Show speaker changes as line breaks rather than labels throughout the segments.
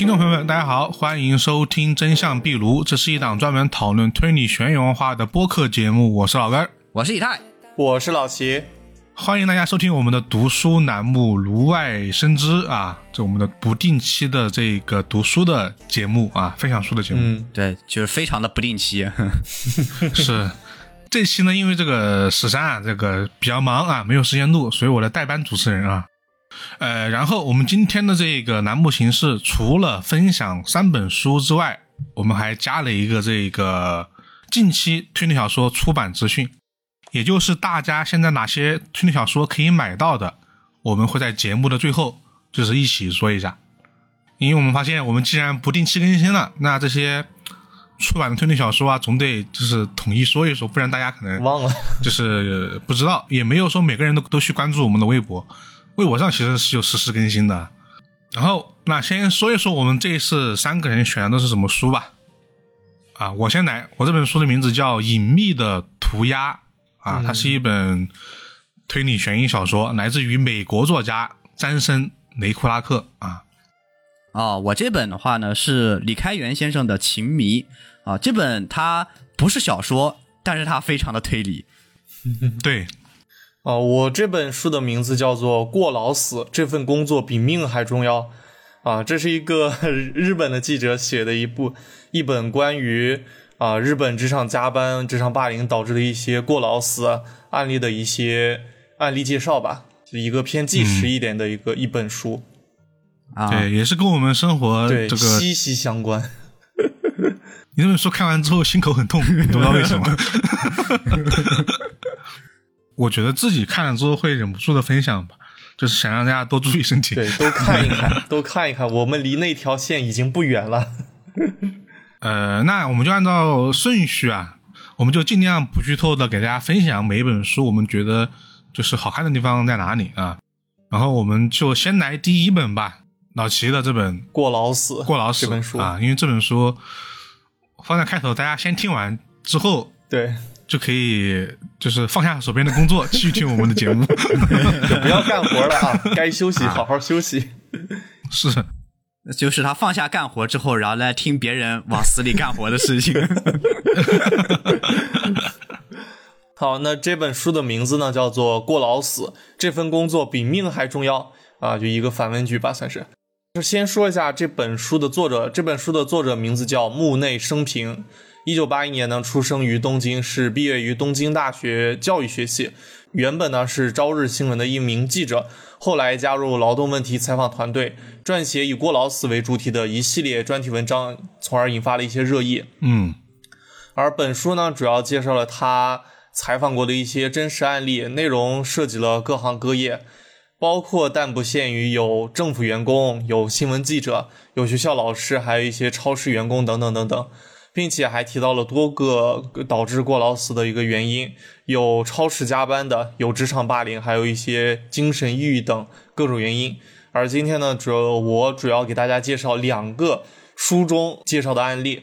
听众朋友们，大家好，欢迎收听《真相壁炉》，这是一档专门讨论推理悬疑文化的播客节目。我是老根，
我是以太，
我是老齐。
欢迎大家收听我们的读书栏目《炉外生枝》啊，这我们的不定期的这个读书的节目啊，分享书的节目。
嗯，
对，就是非常的不定期。
是这期呢，因为这个十三啊，这个比较忙啊，没有时间录，所以我的代班主持人啊。呃，然后我们今天的这个栏目形式，除了分享三本书之外，我们还加了一个这个近期推理小说出版资讯。也就是大家现在哪些推理小说可以买到的，我们会在节目的最后就是一起说一下，因为我们发现我们既然不定期更新了，那这些出版的推理小说啊，总得就是统一说一说，不然大家可能
忘了，
就是不知道，也没有说每个人都都去关注我们的微博，微博上其实是有实时更新的。然后那先说一说我们这一次三个人选的都是什么书吧。啊，我先来，我这本书的名字叫《隐秘的涂鸦》。啊，它是一本推理悬疑小说，来自于美国作家詹森·雷库拉克啊。
哦，我这本的话呢是李开元先生的《情迷》啊，这本它不是小说，但是它非常的推理。
对，
哦，我这本书的名字叫做《过劳死》，这份工作比命还重要啊。这是一个 日本的记者写的一部一本关于。啊，日本职场加班、职场霸凌导致的一些过劳死案例的一些案例介绍吧，就一个偏纪实一点的一个一本书。
啊，
对，也是跟我们生活这个
息息相关。
你这本书看完之后心口很痛，你不知道为什么？我觉得自己看了之后会忍不住的分享吧，就是想让大家多注意身体。
对，多看一看，多看一看，我们离那条线已经不远了。
呃，那我们就按照顺序啊，我们就尽量不剧透的给大家分享每一本书，我们觉得就是好看的地方在哪里啊。然后我们就先来第一本吧，老齐的这本《
过劳死》。
过劳死
这本书
啊，因为这本书放在开头，大家先听完之后，
对，
就可以就是放下手边的工作，继续听我们的节目，
不要干活了啊，该休息好好休息。
是。
就是他放下干活之后，然后来听别人往死里干活的事情。
好，那这本书的名字呢，叫做《过劳死》，这份工作比命还重要啊，就一个反问句吧，算是。就先说一下这本书的作者，这本书的作者名字叫木内生平，一九八一年呢出生于东京，是毕业于东京大学教育学系，原本呢是朝日新闻的一名记者。后来加入劳动问题采访团队，撰写以过劳死为主题的一系列专题文章，从而引发了一些热议。
嗯，
而本书呢，主要介绍了他采访过的一些真实案例，内容涉及了各行各业，包括但不限于有政府员工、有新闻记者、有学校老师，还有一些超市员工等等等等。并且还提到了多个导致过劳死的一个原因，有超时加班的，有职场霸凌，还有一些精神抑郁等各种原因。而今天呢，主要我主要给大家介绍两个书中介绍的案例。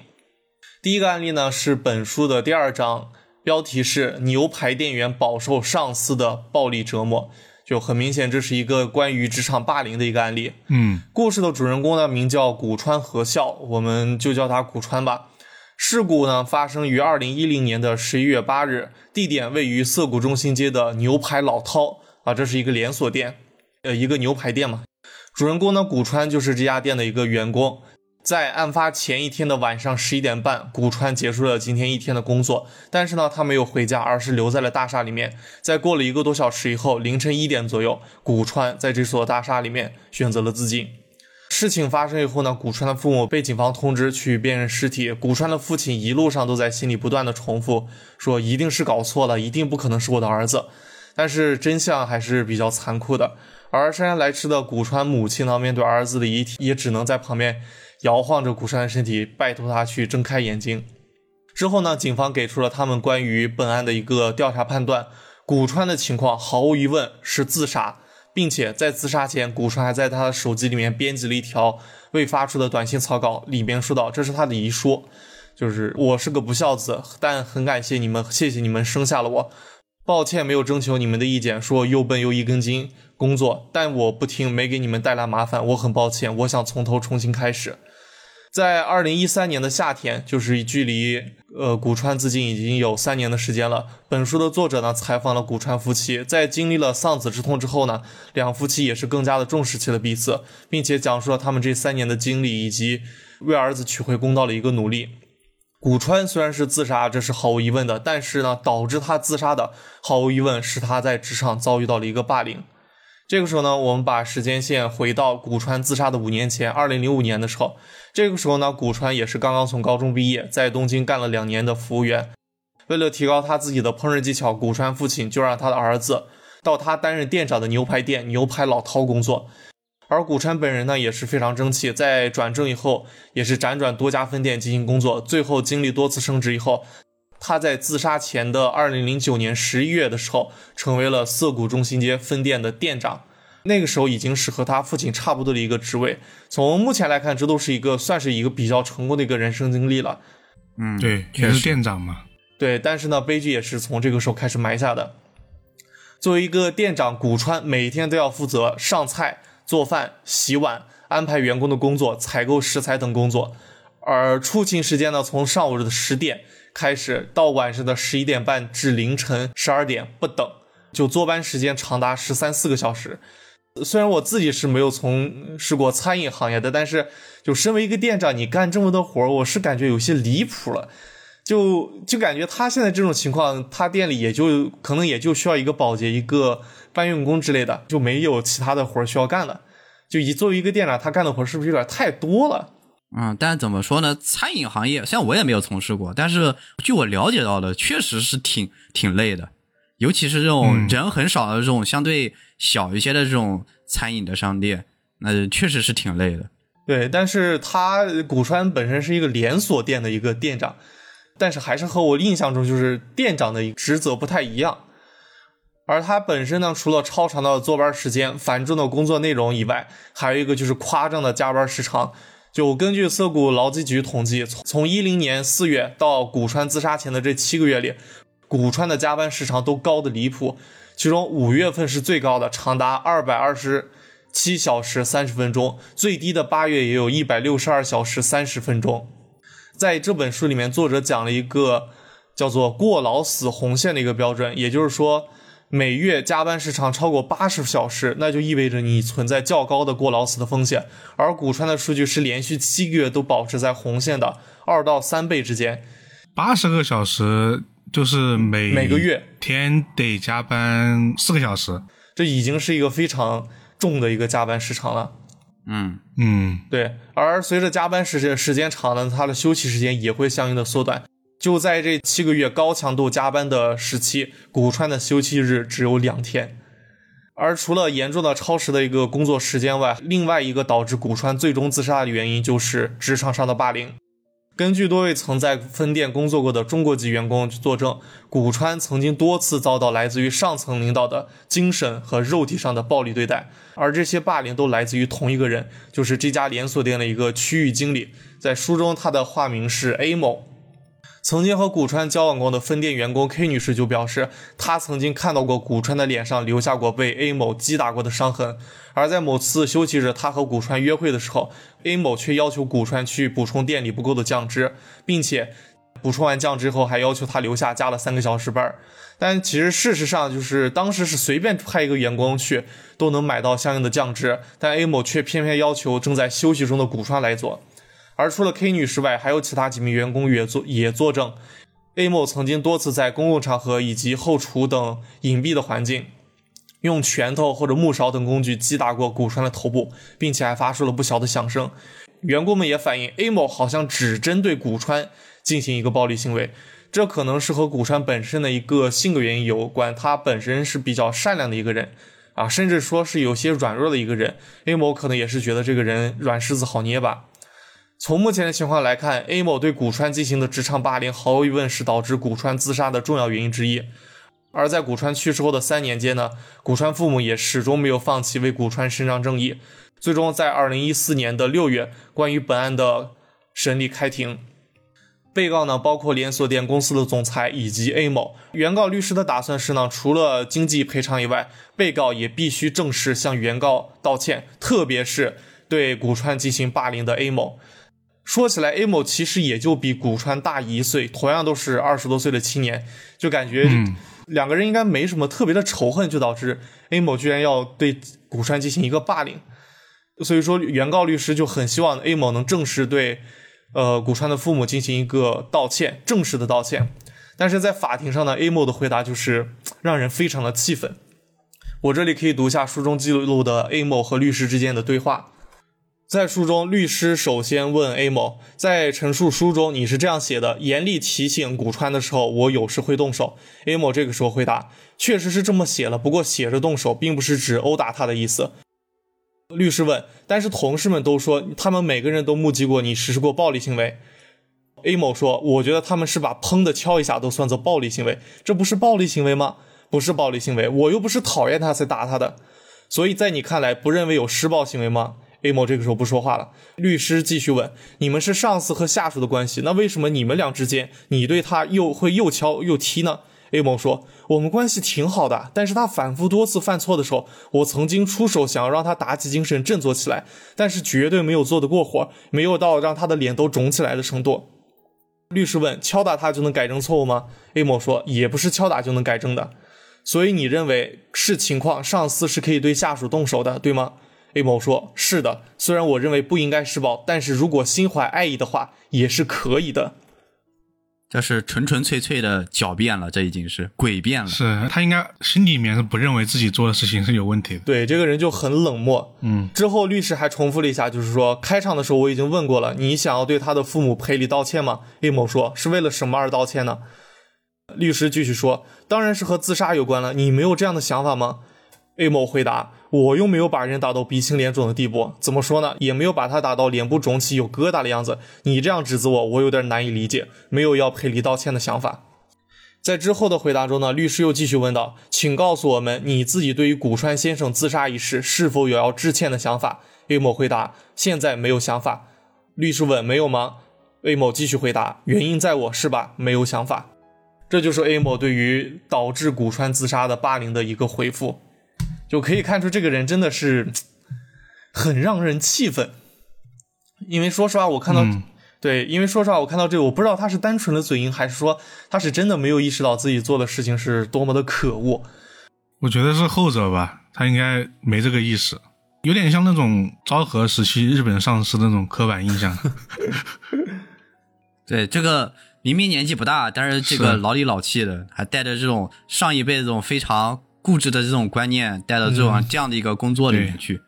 第一个案例呢是本书的第二章，标题是“牛排店员饱受上司的暴力折磨”，就很明显这是一个关于职场霸凌的一个案例。
嗯，
故事的主人公呢名叫古川和孝，我们就叫他古川吧。事故呢发生于二零一零年的十一月八日，地点位于涩谷中心街的牛排老饕啊，这是一个连锁店，呃，一个牛排店嘛。主人公呢古川就是这家店的一个员工，在案发前一天的晚上十一点半，古川结束了今天一天的工作，但是呢他没有回家，而是留在了大厦里面。在过了一个多小时以后，凌晨一点左右，古川在这所大厦里面选择了自尽。事情发生以后呢，古川的父母被警方通知去辨认尸体。古川的父亲一路上都在心里不断的重复说：“一定是搞错了，一定不可能是我的儿子。”但是真相还是比较残酷的。而姗姗来迟的古川母亲呢，面对儿子的遗体，也只能在旁边摇晃着古川的身体，拜托他去睁开眼睛。之后呢，警方给出了他们关于本案的一个调查判断：古川的情况毫无疑问是自杀。并且在自杀前，古川还在他的手机里面编辑了一条未发出的短信草稿，里边说道：“这是他的遗书，就是我是个不孝子，但很感谢你们，谢谢你们生下了我。抱歉没有征求你们的意见，说又笨又一根筋。工作，但我不听，没给你们带来麻烦，我很抱歉，我想从头重新开始。在二零一三年的夏天，就是距离呃古川自尽已经有三年的时间了。本书的作者呢，采访了古川夫妻，在经历了丧子之痛之后呢，两夫妻也是更加的重视起了彼此，并且讲述了他们这三年的经历以及为儿子取回公道的一个努力。古川虽然是自杀，这是毫无疑问的，但是呢，导致他自杀的毫无疑问是他在职场遭遇到了一个霸凌。这个时候呢，我们把时间线回到古川自杀的五年前，二零零五年的时候。这个时候呢，古川也是刚刚从高中毕业，在东京干了两年的服务员。为了提高他自己的烹饪技巧，古川父亲就让他的儿子到他担任店长的牛排店牛排老饕工作。而古川本人呢，也是非常争气，在转正以后，也是辗转多家分店进行工作。最后经历多次升职以后，他在自杀前的二零零九年十一月的时候，成为了涩谷中心街分店的店长。那个时候已经是和他父亲差不多的一个职位。从目前来看，这都是一个算是一个比较成功的一个人生经历了。
嗯，
对，也是店长嘛。
对，但是呢，悲剧也是从这个时候开始埋下的。作为一个店长，古川每天都要负责上菜、做饭、洗碗、安排员工的工作、采购食材等工作。而出勤时间呢，从上午的十点开始，到晚上的十一点半至凌晨十二点不等，就坐班时间长达十三四个小时。虽然我自己是没有从事过餐饮行业的，但是就身为一个店长，你干这么多活儿，我是感觉有些离谱了。就就感觉他现在这种情况，他店里也就可能也就需要一个保洁、一个搬运工之类的，就没有其他的活儿需要干了。就以作为一个店长，他干的活儿是不是有点太多了？
嗯，但怎么说呢？餐饮行业，虽然我也没有从事过，但是据我了解到的，确实是挺挺累的。尤其是这种人很少的这种相对小一些的这种餐饮的商店，那确实是挺累的。
对，但是他古川本身是一个连锁店的一个店长，但是还是和我印象中就是店长的职责不太一样。而他本身呢，除了超长的坐班时间、繁重的工作内容以外，还有一个就是夸张的加班时长。就根据涩谷劳基局统计，从从一零年四月到古川自杀前的这七个月里。古川的加班时长都高的离谱，其中五月份是最高的，长达二百二十七小时三十分钟，最低的八月也有一百六十二小时三十分钟。在这本书里面，作者讲了一个叫做“过劳死红线”的一个标准，也就是说，每月加班时长超过八十小时，那就意味着你存在较高的过劳死的风险。而古川的数据是连续七个月都保持在红线的二到三倍之间，
八十个小时。就是每
每个月
天得加班四个小时，
这已经是一个非常重的一个加班时长了。
嗯
嗯，
对。而随着加班时间时间长了，他的休息时间也会相应的缩短。就在这七个月高强度加班的时期，古川的休息日只有两天。而除了严重的超时的一个工作时间外，另外一个导致古川最终自杀的原因就是职场上的霸凌。根据多位曾在分店工作过的中国籍员工作证，古川曾经多次遭到来自于上层领导的精神和肉体上的暴力对待，而这些霸凌都来自于同一个人，就是这家连锁店的一个区域经理。在书中，他的化名是 A 某。曾经和古川交往过的分店员工 K 女士就表示，她曾经看到过古川的脸上留下过被 A 某击打过的伤痕。而在某次休息日，她和古川约会的时候，A 某却要求古川去补充店里不够的酱汁，并且补充完酱汁后还要求他留下加了三个小时班。但其实事实上就是当时是随便派一个员工去都能买到相应的酱汁，但 A 某却偏偏要求正在休息中的古川来做。而除了 K 女士外，还有其他几名员工也作也作证，A 某曾经多次在公共场合以及后厨等隐蔽的环境，用拳头或者木勺等工具击打过古川的头部，并且还发出了不小的响声。员工们也反映，A 某好像只针对古川进行一个暴力行为，这可能是和古川本身的一个性格原因有关。他本身是比较善良的一个人啊，甚至说是有些软弱的一个人。A 某可能也是觉得这个人软柿子好捏吧。从目前的情况来看，A 某对古川进行的职场霸凌，毫无疑问是导致古川自杀的重要原因之一。而在古川去世后的三年间呢，古川父母也始终没有放弃为古川伸张正义。最终在二零一四年的六月，关于本案的审理开庭。被告呢，包括连锁店公司的总裁以及 A 某。原告律师的打算是呢，除了经济赔偿以外，被告也必须正式向原告道歉，特别是对古川进行霸凌的 A 某。说起来，A 某其实也就比古川大一岁，同样都是二十多岁的青年，就感觉两个人应该没什么特别的仇恨，就导致 A 某居然要对古川进行一个霸凌。所以说，原告律师就很希望 A 某能正式对。呃，古川的父母进行一个道歉，正式的道歉。但是在法庭上呢，A 某的回答就是让人非常的气愤。我这里可以读一下书中记录的 A 某和律师之间的对话。在书中，律师首先问 A 某，在陈述书中你是这样写的：严厉提醒古川的时候，我有时会动手。A 某这个时候回答，确实是这么写了，不过写着动手，并不是指殴打他的意思。律师问：“但是同事们都说，他们每个人都目击过你实施过暴力行为。”A 某说：“我觉得他们是把砰的敲一下都算作暴力行为，这不是暴力行为吗？不是暴力行为，我又不是讨厌他才打他的。所以在你看来，不认为有施暴行为吗？”A 某这个时候不说话了。律师继续问：“你们是上司和下属的关系，那为什么你们俩之间，你对他又会又敲又踢呢？” A 某说：“我们关系挺好的，但是他反复多次犯错的时候，我曾经出手想要让他打起精神振作起来，但是绝对没有做得过火，没有到让他的脸都肿起来的程度。”律师问：“敲打他就能改正错误吗？”A 某说：“也不是敲打就能改正的。”所以你认为是情况，上司是可以对下属动手的，对吗？A 某说：“是的，虽然我认为不应该施暴，但是如果心怀爱意的话，也是可以的。”
这是纯纯粹粹的狡辩了，这已经是诡辩了。
是他应该心里面是不认为自己做的事情是有问题的。
对，这个人就很冷漠。
嗯，
之后律师还重复了一下，就是说开场的时候我已经问过了，你想要对他的父母赔礼道歉吗？A 某说是为了什么而道歉呢？律师继续说，当然是和自杀有关了。你没有这样的想法吗？A 某回答。我又没有把人打到鼻青脸肿的地步，怎么说呢？也没有把他打到脸部肿起有疙瘩的样子。你这样指责我，我有点难以理解，没有要赔礼道歉的想法。在之后的回答中呢，律师又继续问道：“请告诉我们，你自己对于古川先生自杀一事是否有要致歉的想法？”A 某回答：“现在没有想法。”律师问：“没有吗？”A 某继续回答：“原因在我是吧？没有想法。”这就是 A 某对于导致古川自杀的霸凌的一个回复。就可以看出这个人真的是很让人气愤，因为说实话，我看到对，因为说实话，我看到这个，我不知道他是单纯的嘴硬，还是说他是真的没有意识到自己做的事情是多么的可恶。
我觉得是后者吧，他应该没这个意识，有点像那种昭和时期日本上司的那种刻板印象。
对，这个明明年纪不大，但是这个老里老气的，还带着这种上一辈这种非常。固执的这种观念带到这种这样的一个工作里面去，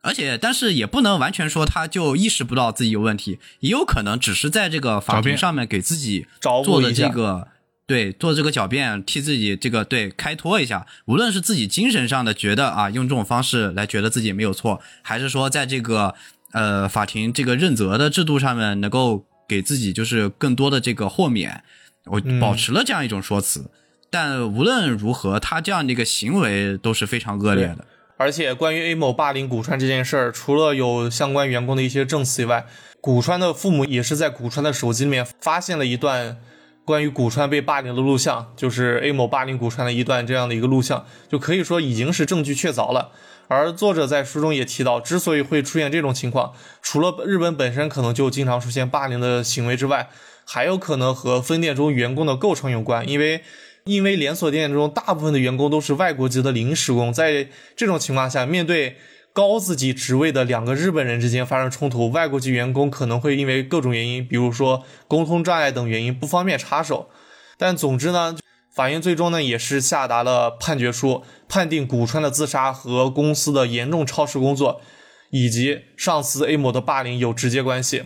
而且但是也不能完全说他就意识不到自己有问题，也有可能只是在这个法庭上面给自己做的这个对做这个狡辩，替自己这个对开脱一下。无论是自己精神上的觉得啊，用这种方式来觉得自己没有错，还是说在这个呃法庭这个认责的制度上面能够给自己就是更多的这个豁免，我保持了这样一种说辞。但无论如何，他这样的一个行为都是非常恶劣的。
而且，关于 A 某霸凌古川这件事儿，除了有相关员工的一些证词以外，古川的父母也是在古川的手机里面发现了一段关于古川被霸凌的录像，就是 A 某霸凌古川的一段这样的一个录像，就可以说已经是证据确凿了。而作者在书中也提到，之所以会出现这种情况，除了日本本身可能就经常出现霸凌的行为之外，还有可能和分店中员工的构成有关，因为。因为连锁店中大部分的员工都是外国籍的临时工，在这种情况下，面对高自己职位的两个日本人之间发生冲突，外国籍员工可能会因为各种原因，比如说沟通障碍等原因不方便插手。但总之呢，法院最终呢也是下达了判决书，判定古川的自杀和公司的严重超时工作以及上司 A 某的霸凌有直接关系，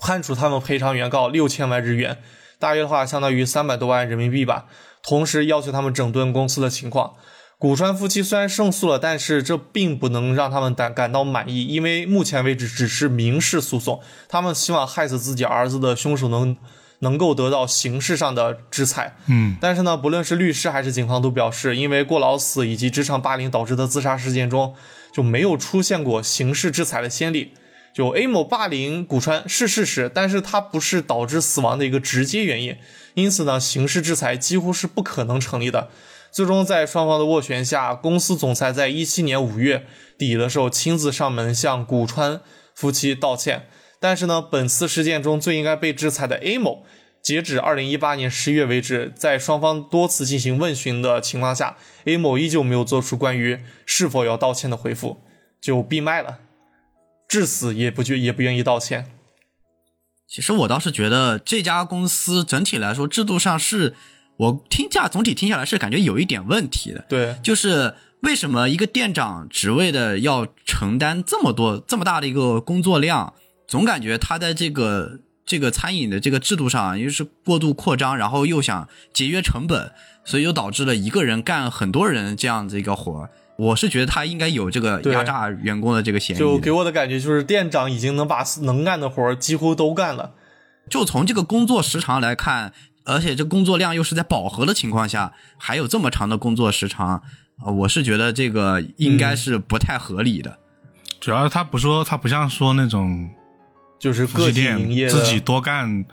判处他们赔偿原告六千万日元，大约的话相当于三百多万人民币吧。同时要求他们整顿公司的情况。古川夫妻虽然胜诉了，但是这并不能让他们感感到满意，因为目前为止只是民事诉讼。他们希望害死自己儿子的凶手能能够得到刑事上的制裁。
嗯，
但是呢，不论是律师还是警方都表示，因为过劳死以及职场霸凌导致的自杀事件中就没有出现过刑事制裁的先例。就 A 某霸凌古川是事实，但是它不是导致死亡的一个直接原因，因此呢，刑事制裁几乎是不可能成立的。最终在双方的斡旋下，公司总裁在一七年五月底的时候亲自上门向古川夫妻道歉。但是呢，本次事件中最应该被制裁的 A 某，截止二零一八年十月为止，在双方多次进行问询的情况下，A 某依旧没有做出关于是否要道歉的回复，就闭麦了。至死也不觉也不愿意道歉。
其实我倒是觉得这家公司整体来说制度上是，我听下总体听下来是感觉有一点问题的。
对，
就是为什么一个店长职位的要承担这么多这么大的一个工作量，总感觉他在这个这个餐饮的这个制度上又是过度扩张，然后又想节约成本，所以又导致了一个人干很多人这样子一个活儿。我是觉得他应该有这个压榨员工的这个嫌疑。
就给我的感觉就是店长已经能把能干的活几乎都干了。
就从这个工作时长来看，而且这工作量又是在饱和的情况下，还有这么长的工作时长，呃我是觉得这个应该是不太合理的。
主要是他不说，他不像说那种
就是
夫妻
个体营业
自己多干，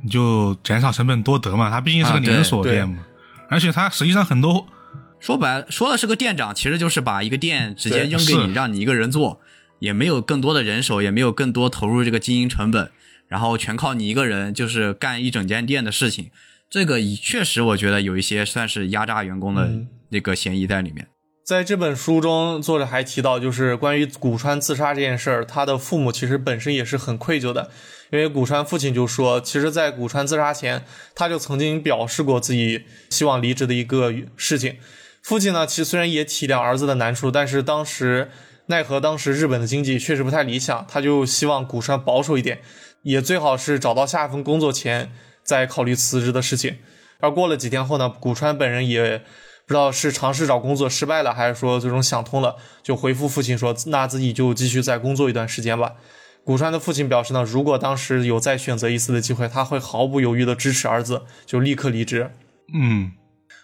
你就减少成本多得嘛。他毕竟是个连锁店嘛，而且他实际上很多
说白了说的是个店长，其实就是把一个店直接扔给你，让你一个人做，也没有更多的人手，也没有更多投入这个经营成本，然后全靠你一个人就是干一整间店的事情。这个以确实我觉得有一些算是压榨员工的
嗯
那个嫌疑在里面。
在这本书中，作者还提到，就是关于古川自杀这件事儿，他的父母其实本身也是很愧疚的，因为古川父亲就说，其实，在古川自杀前，他就曾经表示过自己希望离职的一个事情。父亲呢，其实虽然也体谅儿子的难处，但是当时奈何当时日本的经济确实不太理想，他就希望古川保守一点，也最好是找到下一份工作前再考虑辞职的事情。而过了几天后呢，古川本人也不知道是尝试找工作失败了，还是说最终想通了，就回复父亲说，那自己就继续再工作一段时间吧。古川的父亲表示呢，如果当时有再选择一次的机会，他会毫不犹豫地支持儿子，就立刻离职。
嗯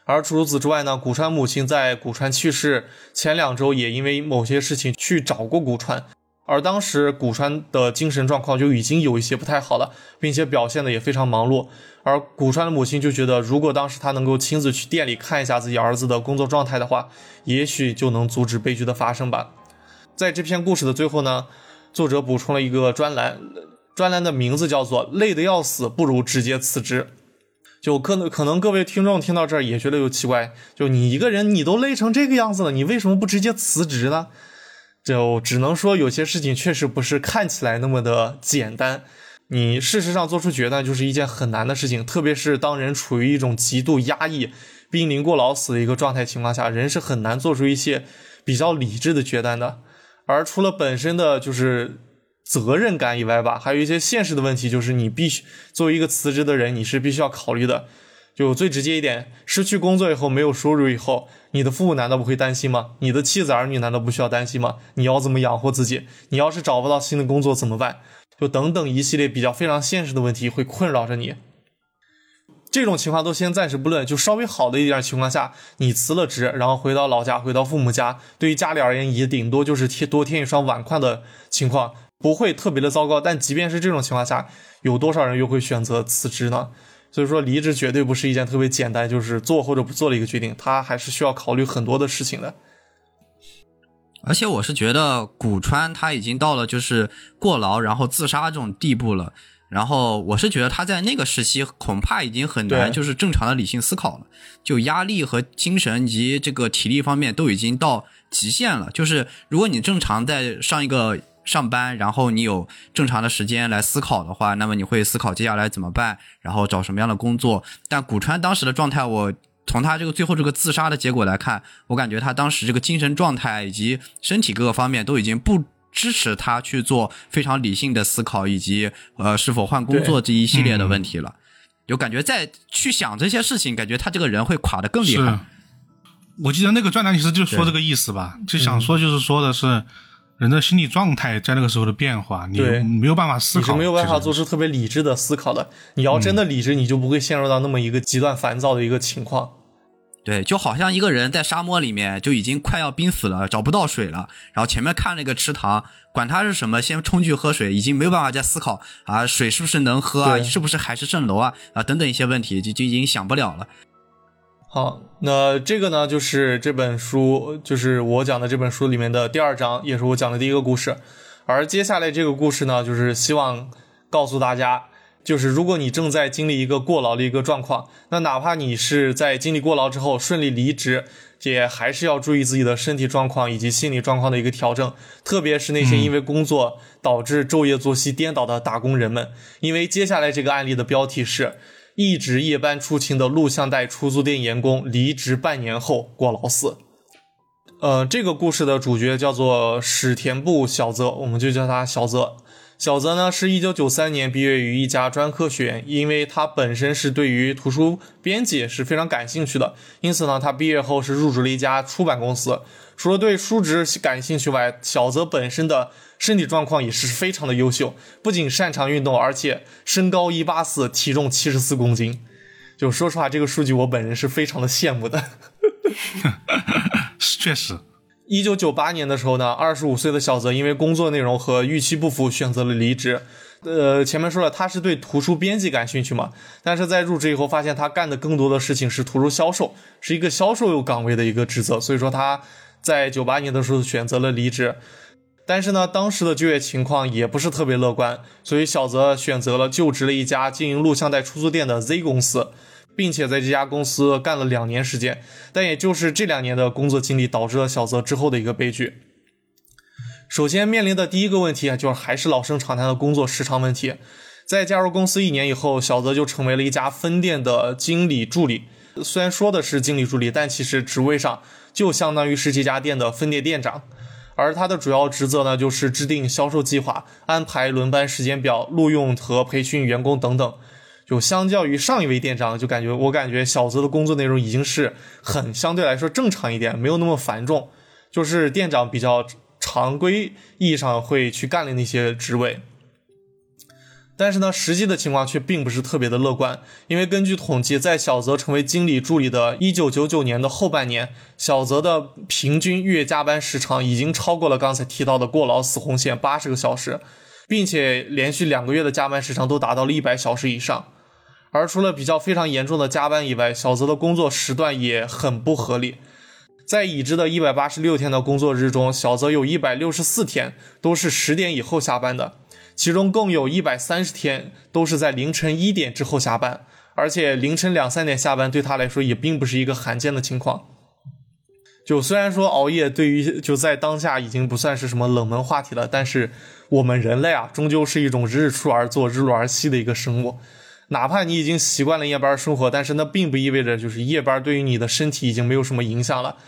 而除此之外呢，古川母亲在古川去世前两周也因为某些事情去找过古川，而当时古川的精神状况就已经有一些不太好了，并且表现的也非常忙碌。而古川的母亲就觉得，如果当时他能够亲自去店里看一下自己儿子的工作状态的话，也许就能阻止悲剧的发生吧。在这篇故事的最后呢，作者补充了一个专栏，专栏的名字叫做“累得要死，不如直接辞职”。就可能可能各位听众听到这儿也觉得有奇怪，就你一个人你都累成这个样子了，你为什么不直接辞职呢？就只能说有些事情确实不是看起来那么的简单，你事实上做出决断就是一件很难的事情，特别是当人处于一种极度压抑、濒临过劳死的一个状态情况下，人是很难做出一些比较理智的决断的。而除了本身的就是责任感以外吧，还有一些现实的问题，就是你必须作为一个辞职的人，你是必须要考虑的。就最直接一点，失去工作以后没有收入以后，你的父母难道不会担心吗？你的妻子儿女难道不需要担心吗？你要怎么养活自己？你要是找不到新的工作怎么办？就等等一系列比较非常现实的问题会困扰着你。这种情况都先暂时不论，就稍微好的一点情况下，你辞了职，然后回到老家，回到父母家，对于家里而言也顶多就是添多添一双碗筷的情况，不会特别的糟糕。但即便是这种情况下，有多少人又会选择辞职呢？所以说，离职绝对不是一件特别简单，就是做或者不做的一个决定，他还是需要考虑很多的事情的。
而且我是觉得古川他已经到了就是过劳然后自杀这种地步了，然后我是觉得他在那个时期恐怕已经很难就是正常的理性思考了，就压力和精神以及这个体力方面都已经到极限了。就是如果你正常在上一个上班，然后你有正常的时间来思考的话，那么你会思考接下来怎么办，然后找什么样的工作。但古川当时的状态，我从他这个最后这个自杀的结果来看，我感觉他当时这个精神状态以及身体各个方面都已经不支持他去做非常理性的思考，以及呃是否换工作这一系列的问题了。就感觉在去想这些事情，感觉他这个人会垮得更厉害。。
我记得那个专栏其实就说这个意思吧，就想说就是说的是人的心理状态在那个时候的变化，你没有办法思考，
你是没有办法做出特别理智的思考的。你要真的理智，你就不会陷入到那么一个极端烦躁的一个情况。
对，就好像一个人在沙漠里面就已经快要濒死了，找不到水了，然后前面看了一个池塘，管它是什么，先冲去喝水，已经没有办法再思考啊，水是不是能喝啊，是不是海市蜃楼啊啊等等一些问题，就就已经想不了了。
好，那这个呢，就是这本书，就是我讲的这本书里面的第二章，也是我讲的第一个故事。而接下来这个故事呢，就是希望告诉大家，就是如果你正在经历一个过劳的一个状况，那哪怕你是在经历过劳之后顺利离职，也还是要注意自己的身体状况以及心理状况的一个调整，特别是那些因为工作导致昼夜作息颠倒的打工人们，因为接下来这个案例的标题是。一直夜班出勤的录像带出租店员工离职半年后过劳死。呃，这个故事的主角叫做史田部小泽，我们就叫他小泽。小泽呢是一九九三年毕业于一家专科学院，因为他本身是对于图书编辑是非常感兴趣的，因此呢，他毕业后是入职了一家出版公司。除了对数值感兴趣外，小泽本身的身体状况也是非常的优秀，不仅擅长运动，而且身高一八四，体重七十四公斤。就说实话，这个数据我本人是非常的羡慕的。
确实，
一九九八年的时候呢，二十五岁的小泽因为工作内容和预期不符，选择了离职。呃，前面说了，他是对图书编辑感兴趣嘛，但是在入职以后，发现他干的更多的事情是图书销售，是一个销售岗位的一个职责，所以说他在九八年的时候选择了离职。但是呢，当时的就业情况也不是特别乐观，所以小泽选择了就职了一家经营录像带出租店的 Z 公司。并且在这家公司干了两年时间，但也就是这两年的工作经历导致了小泽之后的一个悲剧。首先面临的第一个问题啊，就是还是老生常谈的工作时长问题。在加入公司一年以后，小泽就成为了一家分店的经理助理。虽然说的是经理助理，但其实职位上就相当于是这家店的分店店长。而他的主要职责呢，就是制定销售计划、安排轮班时间表、录用和培训员工等等。就相较于上一位店长，就感觉我感觉小泽的工作内容已经是很相对来说正常一点，没有那么繁重，就是店长比较常规意义上会去干的那些职位。但是呢，实际的情况却并不是特别的乐观，因为根据统计，在小泽成为经理助理的1999年的后半年，小泽的平均月加班时长已经超过了刚才提到的过劳死红线八十个小时，并且连续两个月的加班时长都达到了一百小时以上。而除了比较非常严重的加班以外，小泽的工作时段也很不合理。在已知的一百八十六天的工作日中，小泽有一百六十四天都是十点以后下班的，其中共有一百三十天都是在凌晨一点之后下班，而且凌晨两三点下班对他来说也并不是一个罕见的情况。就虽然说熬夜对于就在当下已经不算是什么冷门话题了，但是我们人类啊，终究是一种日出而作、日落而息的一个生物。哪怕你已经习惯了夜班生活，但是那并不意味着就是夜班对于你的身体已经没有什么影响了。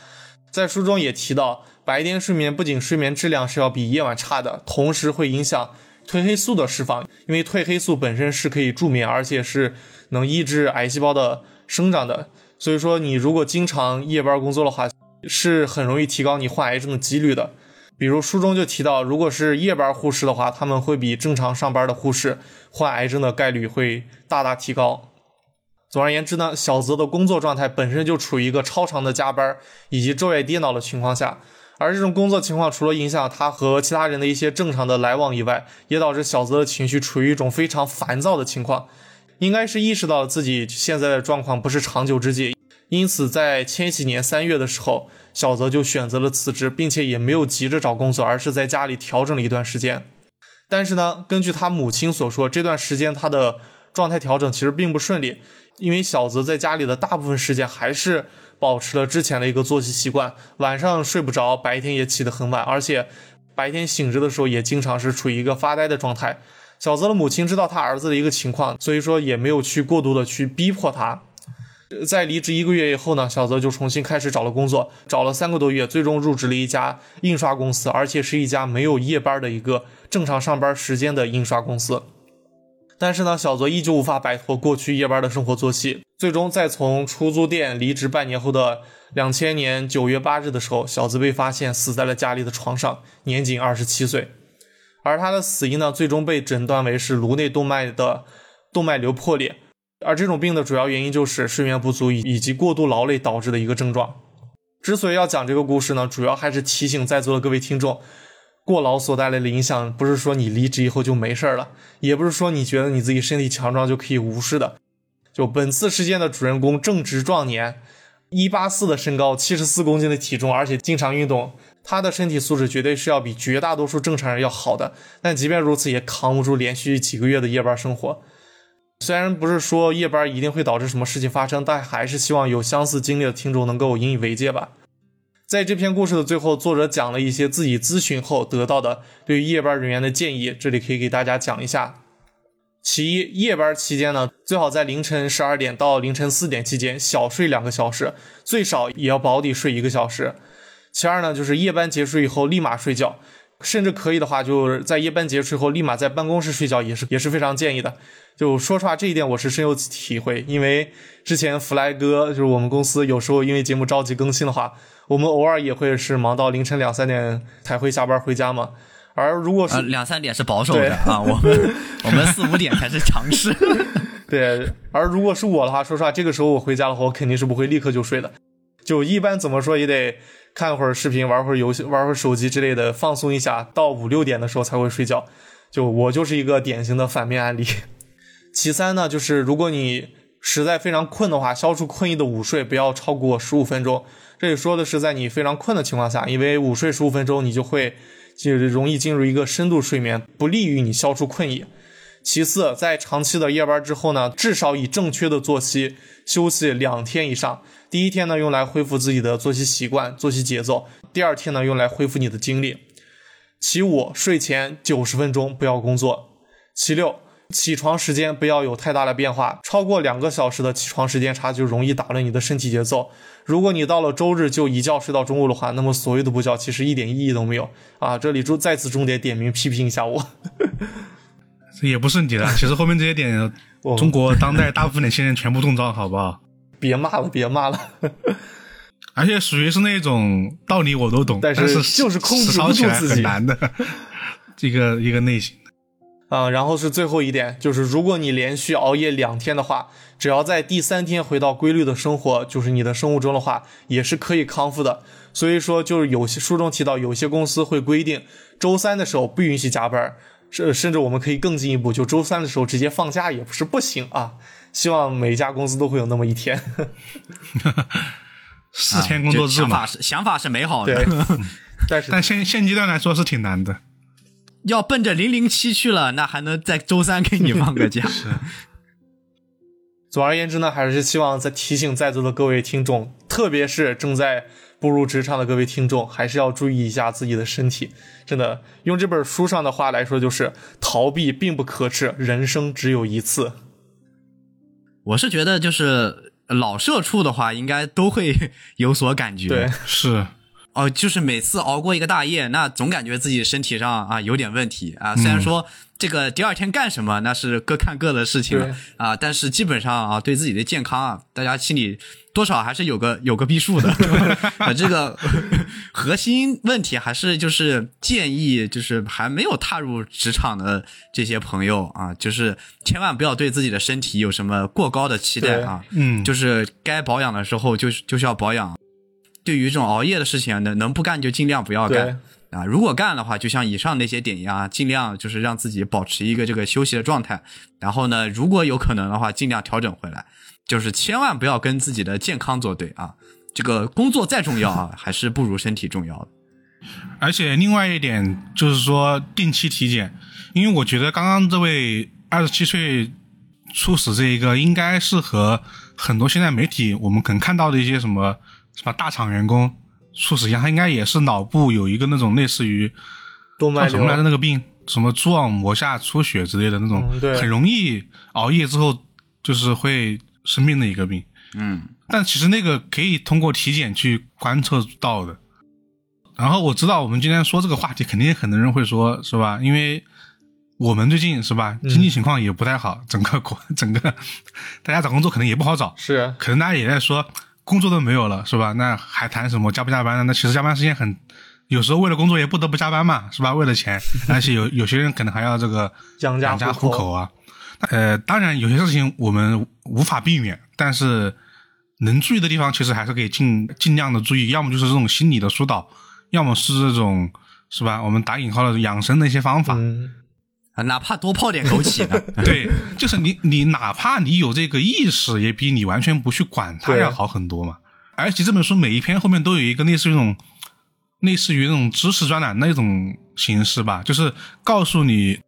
在书中也提到，白天睡眠不仅睡眠质量是要比夜晚差的，同时会影响褪黑素的释放，因为褪黑素本身是可以助眠，而且是能抑制癌细胞的生长的。所以说，你如果经常夜班工作的话，是很容易提高你患癌症的几率的。比如书中就提到，如果是夜班护士的话，他们会比正常上班的护士患癌症的概率会大大提高。总而言之呢，小泽的工作状态本身就处于一个超长的加班以及昼夜颠倒的情况下，而这种工作情况除了影响他和其他人的一些正常的来往以外，也导致小泽的情绪处于一种非常烦躁的情况，应该是意识到自己现在的状况不是长久之计。因此，在千禧年三月的时候，小泽就选择了辞职，并且也没有急着找工作，而是在家里调整了一段时间。但是呢，根据他母亲所说，这段时间他的状态调整其实并不顺利，因为小泽在家里的大部分时间还是保持了之前的一个作息习惯，晚上睡不着，白天也起得很晚，而且白天醒着的时候也经常是处于一个发呆的状态。小泽的母亲知道他儿子的一个情况，所以说也没有去过度的去逼迫他。在离职一个月以后呢，小泽就重新开始找了工作，找了三个多月，最终入职了一家印刷公司，而且是一家没有夜班的一个正常上班时间的印刷公司。但是呢，小泽依旧无法摆脱过去夜班的生活作息，最终在从出租店离职半年后的两千年九月八日的时候，小泽被发现死在了家里的床上，年仅二十七岁。而他的死因呢，最终被诊断为是颅内动脉的动脉瘤破裂。而这种病的主要原因就是睡眠不足以以及过度劳累导致的一个症状。之所以要讲这个故事呢，主要还是提醒在座的各位听众，过劳所带来的影响，不是说你离职以后就没事了，也不是说你觉得你自己身体强壮就可以无视的。就本次事件的主人公正值壮年，一八四的身高，七十四公斤的体重，而且经常运动，他的身体素质绝对是要比绝大多数正常人要好的。但即便如此，也扛不住连续几个月的夜班生活。虽然不是说夜班一定会导致什么事情发生，但还是希望有相似经历的听众能够引以为戒吧。在这篇故事的最后，作者讲了一些自己咨询后得到的对于夜班人员的建议，这里可以给大家讲一下。其一，夜班期间呢，最好在凌晨十二点到凌晨四点期间小睡两个小时，最少也要保底睡一个小时。其二呢，就是夜班结束以后立马睡觉。甚至可以的话，就是在夜班结束后立马在办公室睡觉也是也是非常建议的。就说实话，这一点我是深有体会，因为之前弗莱哥就是我们公司有时候因为节目着急更新的话，我们偶尔也会是忙到凌晨两三点才会下班回家嘛。而如果是
两三点是保守的啊，我们 我们四五点才是强势。
对，而如果是我的话，说实话，这个时候我回家的话，我肯定是不会立刻就睡的。就一般怎么说也得。看会儿视频，玩会儿游戏，玩会儿手机之类的，放松一下。到五六点的时候才会睡觉。就我就是一个典型的反面案例。其三呢，就是如果你实在非常困的话，消除困意的午睡不要超过十五分钟。这里说的是在你非常困的情况下，因为午睡十五分钟，你就会就容易进入一个深度睡眠，不利于你消除困意。其次，在长期的夜班之后呢，至少以正确的作息休息两天以上。第一天呢，用来恢复自己的作息习惯、作息节奏；第二天呢，用来恢复你的精力。其五，睡前九十分钟不要工作。其六，起床时间不要有太大的变化，超过两个小时的起床时间差就容易打乱你的身体节奏。如果你到了周日就一觉睡到中午的话，那么所谓的补觉其实一点意义都没有啊！这里就再次重点点名批评一下我，
也不是你的，其实后面这些点，中国当代大部分年轻人全部中招，好不好？
别骂了，别骂了，
而且属于是那种道理我都懂，但是
就是控制不住自己，
很难的一个一个类型。
啊，然后是最后一点，就是如果你连续熬夜两天的话，只要在第三天回到规律的生活，就是你的生物钟的话，也是可以康复的。所以说，就是有些书中提到，有些公司会规定周三的时候不允许加班，甚甚至我们可以更进一步，就周三的时候直接放假也不是不行啊。希望每一家公司都会有那么一天，
四天工作制
嘛。想法是想法是美好的，
但是
但现现阶段来说是挺难的。
要奔着零零七去了，那还能在周三给你放个假？
是。
总而言之呢，还是希望在提醒在座的各位听众，特别是正在步入职场的各位听众，还是要注意一下自己的身体。真的，用这本书上的话来说，就是逃避并不可耻，人生只有一次。
我是觉得，就是老社畜的话，应该都会 有所感觉。
对，
是
哦，就是每次熬过一个大夜，那总感觉自己身体上啊有点问题啊。虽然说。这个第二天干什么那是各看各的事情了啊，但是基本上啊，对自己的健康啊，大家心里多少还是有个 有个逼数的。啊，这个核心问题还是就是建议，就是还没有踏入职场的这些朋友啊，就是千万不要对自己的身体有什么过高的期待啊。
嗯，
就是该保养的时候就就是要保养。对于这种熬夜的事情，能能不干就尽量不要干。啊，如果干的话，就像以上那些点一样，尽量就是让自己保持一个这个休息的状态。然后呢，如果有可能的话，尽量调整回来，就是千万不要跟自己的健康作对啊。这个工作再重要啊，还是不如身体重要。
而且另外一点就是说，定期体检，因为我觉得刚刚这位二十七岁猝死这一个，应该是和很多现在媒体我们可能看到的一些什么什么大厂员工。猝死一样，他应该也是脑部有一个那种类似于
动脉
什么来的那个病，什么蛛网膜下出血之类的那种，很容易熬夜之后就是会生病的一个病。
嗯，
但其实那个可以通过体检去观测到的。然后我知道我们今天说这个话题，肯定很多人会说，是吧？因为我们最近是吧，经济情况也不太好，整个国 整个大家找工作可能也不好找，
是，
可能大家也在说。工作都没有了，是吧？那还谈什么加不加班呢？那其实加班时间很，有时候为了工作也不得不加班嘛，是吧？为了钱，而且有有些人可能还要这个
养
家
糊
口啊。呃，当然有些事情我们无法避免，但是能注意的地方，其实还是可以尽尽量的注意。要么就是这种心理的疏导，要么是这种是吧？我们打引号的养生的一些方法。
哪怕多泡点枸杞呢。
对，就是你你哪怕你有这个意识，也比你完全不去管它要好很多嘛。而且这本书每一篇后面都有一个类似于那种类似于那种知识专栏那种形式吧，就是告诉你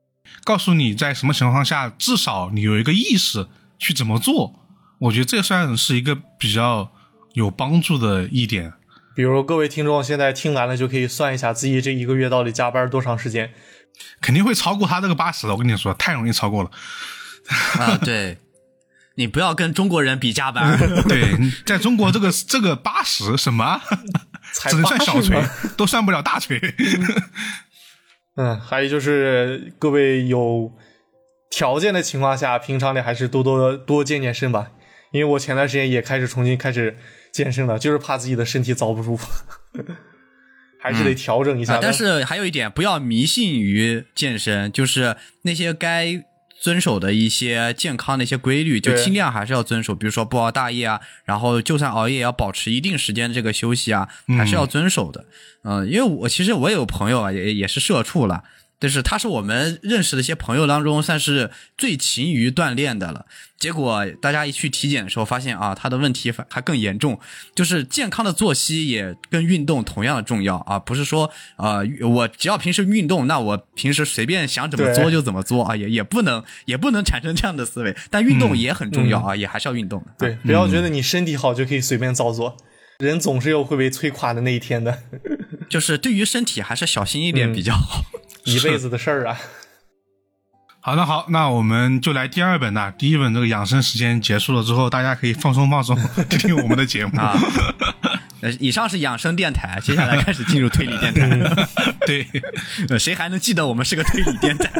告诉你在什么情况下，至少你有一个意识去怎么做。我觉得这算是一个比较有帮助的一点。
比如各位听众现在听完了，就可以算一下自己这一个月到底加班多长时间。
肯定会超过他这个八十的，我跟你说，太容易超过了。
啊，对，你不要跟中国人比加班。
对，在中国这个这个八十什么，
才
只能算小锤，都算不了大锤。
嗯，还有就是各位有条件的情况下，平常里还是多多多健健身吧。因为我前段时间也开始重新开始健身了，就是怕自己的身体遭不住，还是得调整一下
但是还有一点，不要迷信于健身，就是那些该遵守的一些健康的一些规律，就尽量还是要遵守。比如说不熬大夜啊，然后就算熬夜也要保持一定时间的这个休息啊，还是要遵守的。嗯、因为我其实我有朋友啊，也也是社畜了。但是他是我们认识的一些朋友当中算是最勤于锻炼的了。结果大家一去体检的时候，发现啊，他的问题反还更严重，就是健康的作息也跟运动同样的重要啊，不是说啊、呃我只要平时运动，那我平时随便想怎么
对
做就怎么做啊，也也不能也不能产生这样的思维。但运动也很重要啊，也还是要运动的。
对，不要觉得你身体好就可以随便造作，人总是有会被摧垮的那一天的，
就是对于身体还是小心一点比较好。
一辈子的事儿啊。
好的，好，那我们就来第二本呐。第一本这个养生时间结束了之后，大家可以放松放松，听 听我们的节目
啊。呃，以上是养生电台，接下来开始进入推理电台。
对，
呃，谁还能记得我们是个推理电台？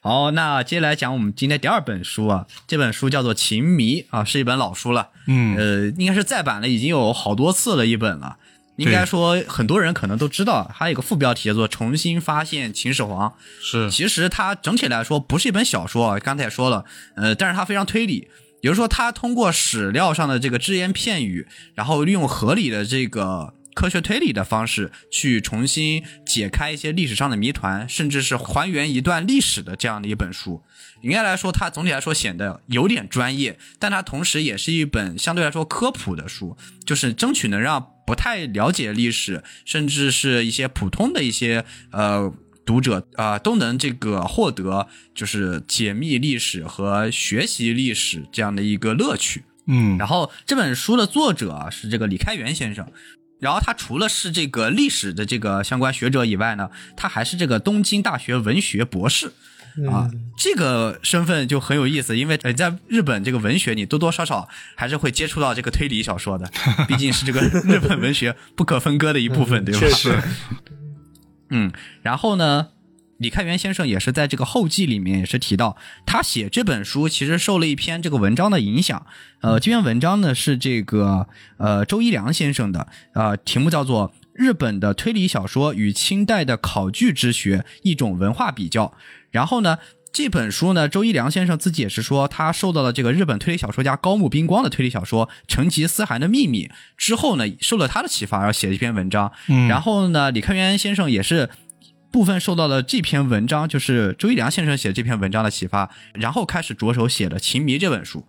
好，那接下来讲我们今天第二本书啊，这本书叫做《情迷》啊，是一本老书了，
嗯
呃，应该是再版了，已经有好多次了一本了。应该说，很多人可能都知道，还有一个副标题叫做“重新发现秦始皇”。
是，
其实它整体来说不是一本小说，啊，刚才也说了，呃，但是它非常推理，也就是说，它通过史料上的这个只言片语，然后利用合理的这个科学推理的方式，去重新解开一些历史上的谜团，甚至是还原一段历史的这样的一本书。应该来说，它总体来说显得有点专业，但它同时也是一本相对来说科普的书，就是争取能让不太了解历史，甚至是一些普通的一些呃读者啊、呃都能这个获得就是解密历史和学习历史这样的一个乐趣。
嗯，
然后这本书的作者啊是这个李开元先生，然后他除了是这个历史的这个相关学者以外呢，他还是这个东京大学文学博士。啊，这个身份就很有意思，因为呃，在日本这个文学，你多多少少还是会接触到这个推理小说的，毕竟是这个 日本文学不可分割的一部分，对吧？
确实，
嗯，然后呢，李开元先生也是在这个后记里面也是提到，他写这本书其实受了一篇这个文章的影响。呃，这篇文章呢是这个呃周一良先生的，呃，题目叫做《日本的推理小说与清代的考据之学：一种文化比较》。然后呢，这本书呢，周一良先生自己也是说，他受到了这个日本推理小说家高木彬光的推理小说《成吉思汗的秘密》之后呢，受了他的启发然后写了一篇文章。
嗯
然后呢，李开元先生也是部分受到了这篇文章，就是周一良先生写的这篇文章的启发，然后开始着手写了《情迷》这本书。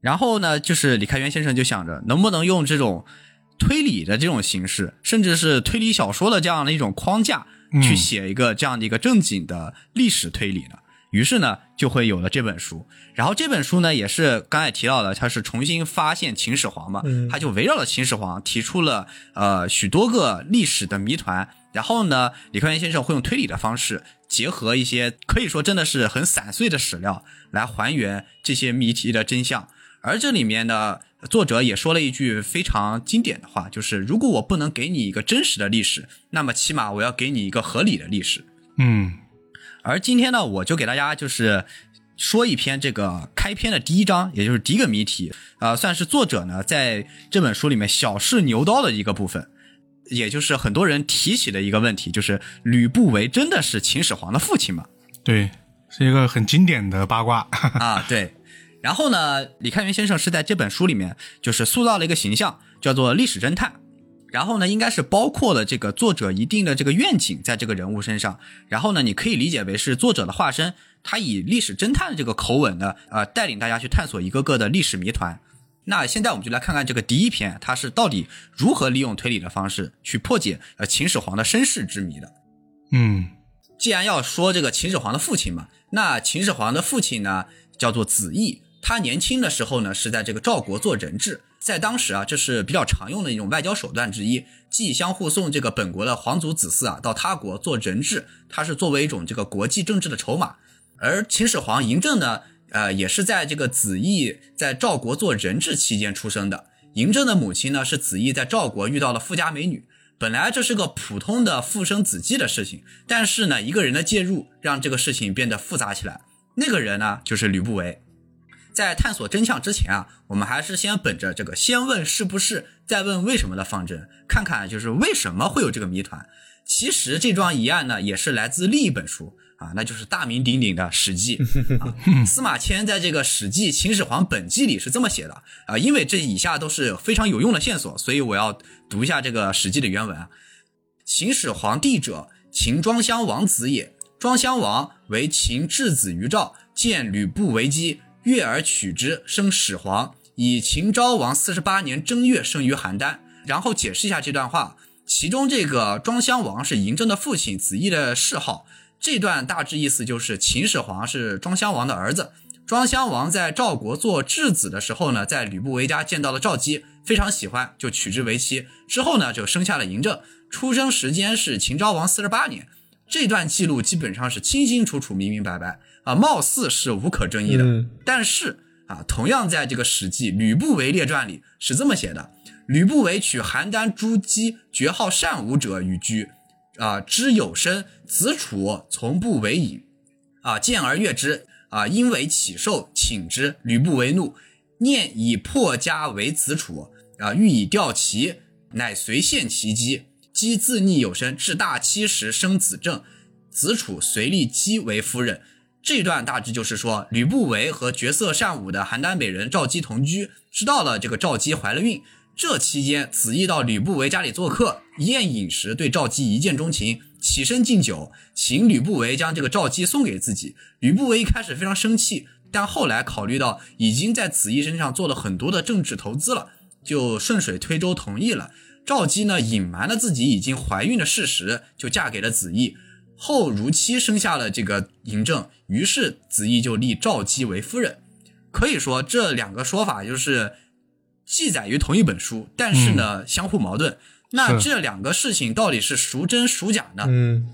然后呢，就是李开元先生就想着，能不能用这种推理的这种形式，甚至是推理小说的这样的一种框架，去写一个这样的一个正经的历史推理呢？于是呢，就会有了这本书。然后这本书呢，也是刚才提到的，它是重新发现秦始皇嘛，
嗯
它就围绕了秦始皇提出了呃许多个历史的谜团。然后呢，李开元先生会用推理的方式，结合一些可以说真的是很散碎的史料，来还原这些谜题的真相。而这里面呢，作者也说了一句非常经典的话，就是如果我不能给你一个真实的历史，那么起码我要给你一个合理的历史。
嗯
而今天呢，我就给大家就是说一篇这个开篇的第一章，也就是第一个谜题，呃，算是作者呢在这本书里面小试牛刀的一个部分，也就是很多人提起的一个问题，就是吕不韦真的是秦始皇的父亲吗？
对，是一个很经典的八卦。
啊，对。然后呢，李开元先生是在这本书里面，就是塑造了一个形象，叫做历史侦探。然后呢，应该是包括了这个作者一定的这个愿景在这个人物身上。然后呢，你可以理解为是作者的化身，他以历史侦探的这个口吻呢，呃，带领大家去探索一个个的历史谜团。那现在我们就来看看这个第一篇，它是到底如何利用推理的方式去破解呃秦始皇的身世之谜的。
嗯
既然要说这个秦始皇的父亲嘛，那秦始皇的父亲呢叫做子义，他年轻的时候呢是在这个赵国做人质，在当时啊这是比较常用的一种外交手段之一，既相互送这个本国的皇族子嗣啊到他国做人质，它是作为一种这个国际政治的筹码。而秦始皇嬴政呢，呃也是在这个子义在赵国做人质期间出生的。嬴政的母亲呢是子义在赵国遇到了富家美女。本来这是个普通的父生子继的事情，但是呢，一个人的介入让这个事情变得复杂起来。那个人呢，就是吕不韦。在探索真相之前啊，我们还是先本着这个先问是不是，再问为什么的方针，看看就是为什么会有这个谜团。其实这桩疑案呢，也是来自另一本书啊，那就是大名鼎鼎的《史记》啊。司马迁在这个《史记·秦始皇本纪》里是这么写的啊，因为这以下都是非常有用的线索，所以我要读一下这个《史记》的原文啊。秦始皇帝者，秦庄襄王子也。庄襄王为秦质子于赵，见吕不韦姬，悦而取之，生始皇。以秦昭王四十八年正月生于邯郸。然后解释一下这段话。其中这个庄襄王是嬴政的父亲，子义的谥号。这段大致意思就是秦始皇是庄襄王的儿子。庄襄王在赵国做质子的时候呢，在吕不韦家见到了赵姬，非常喜欢，就娶之为妻。之后呢，就生下了嬴政。出生时间是秦昭王四十八年。这段记录基本上是清清楚楚、明明白白啊，貌似是无可争议的。
嗯
但是啊，同样在这个《史记·吕不韦列传》里是这么写的。吕不韦取邯郸诸姬绝号善舞者与居，啊，知有身，子楚从不为矣。啊，见而悦之，啊，因为启受，请之。吕不韦怒，念以破家为子楚，啊，欲以吊其，乃随献其姬。姬自逆有身，至大七时生子正，子楚随立姬为夫人。这段大致就是说，吕不韦和绝色善舞的邯郸美人赵姬同居，知道了这个赵姬怀了孕。这期间，子义到吕不韦家里做客，宴饮食，对赵姬一见钟情，起身敬酒，请吕不韦将这个赵姬送给自己。吕不韦一开始非常生气，但后来考虑到已经在子义身上做了很多的政治投资了，就顺水推舟同意了。赵姬呢，隐瞒了自己已经怀孕的事实，就嫁给了子义。后如期生下了这个嬴政，于是子义就立赵姬为夫人。可以说，这两个说法就是记载于同一本书，但是呢，相互矛盾。那这两个事情到底是孰真孰假呢？
嗯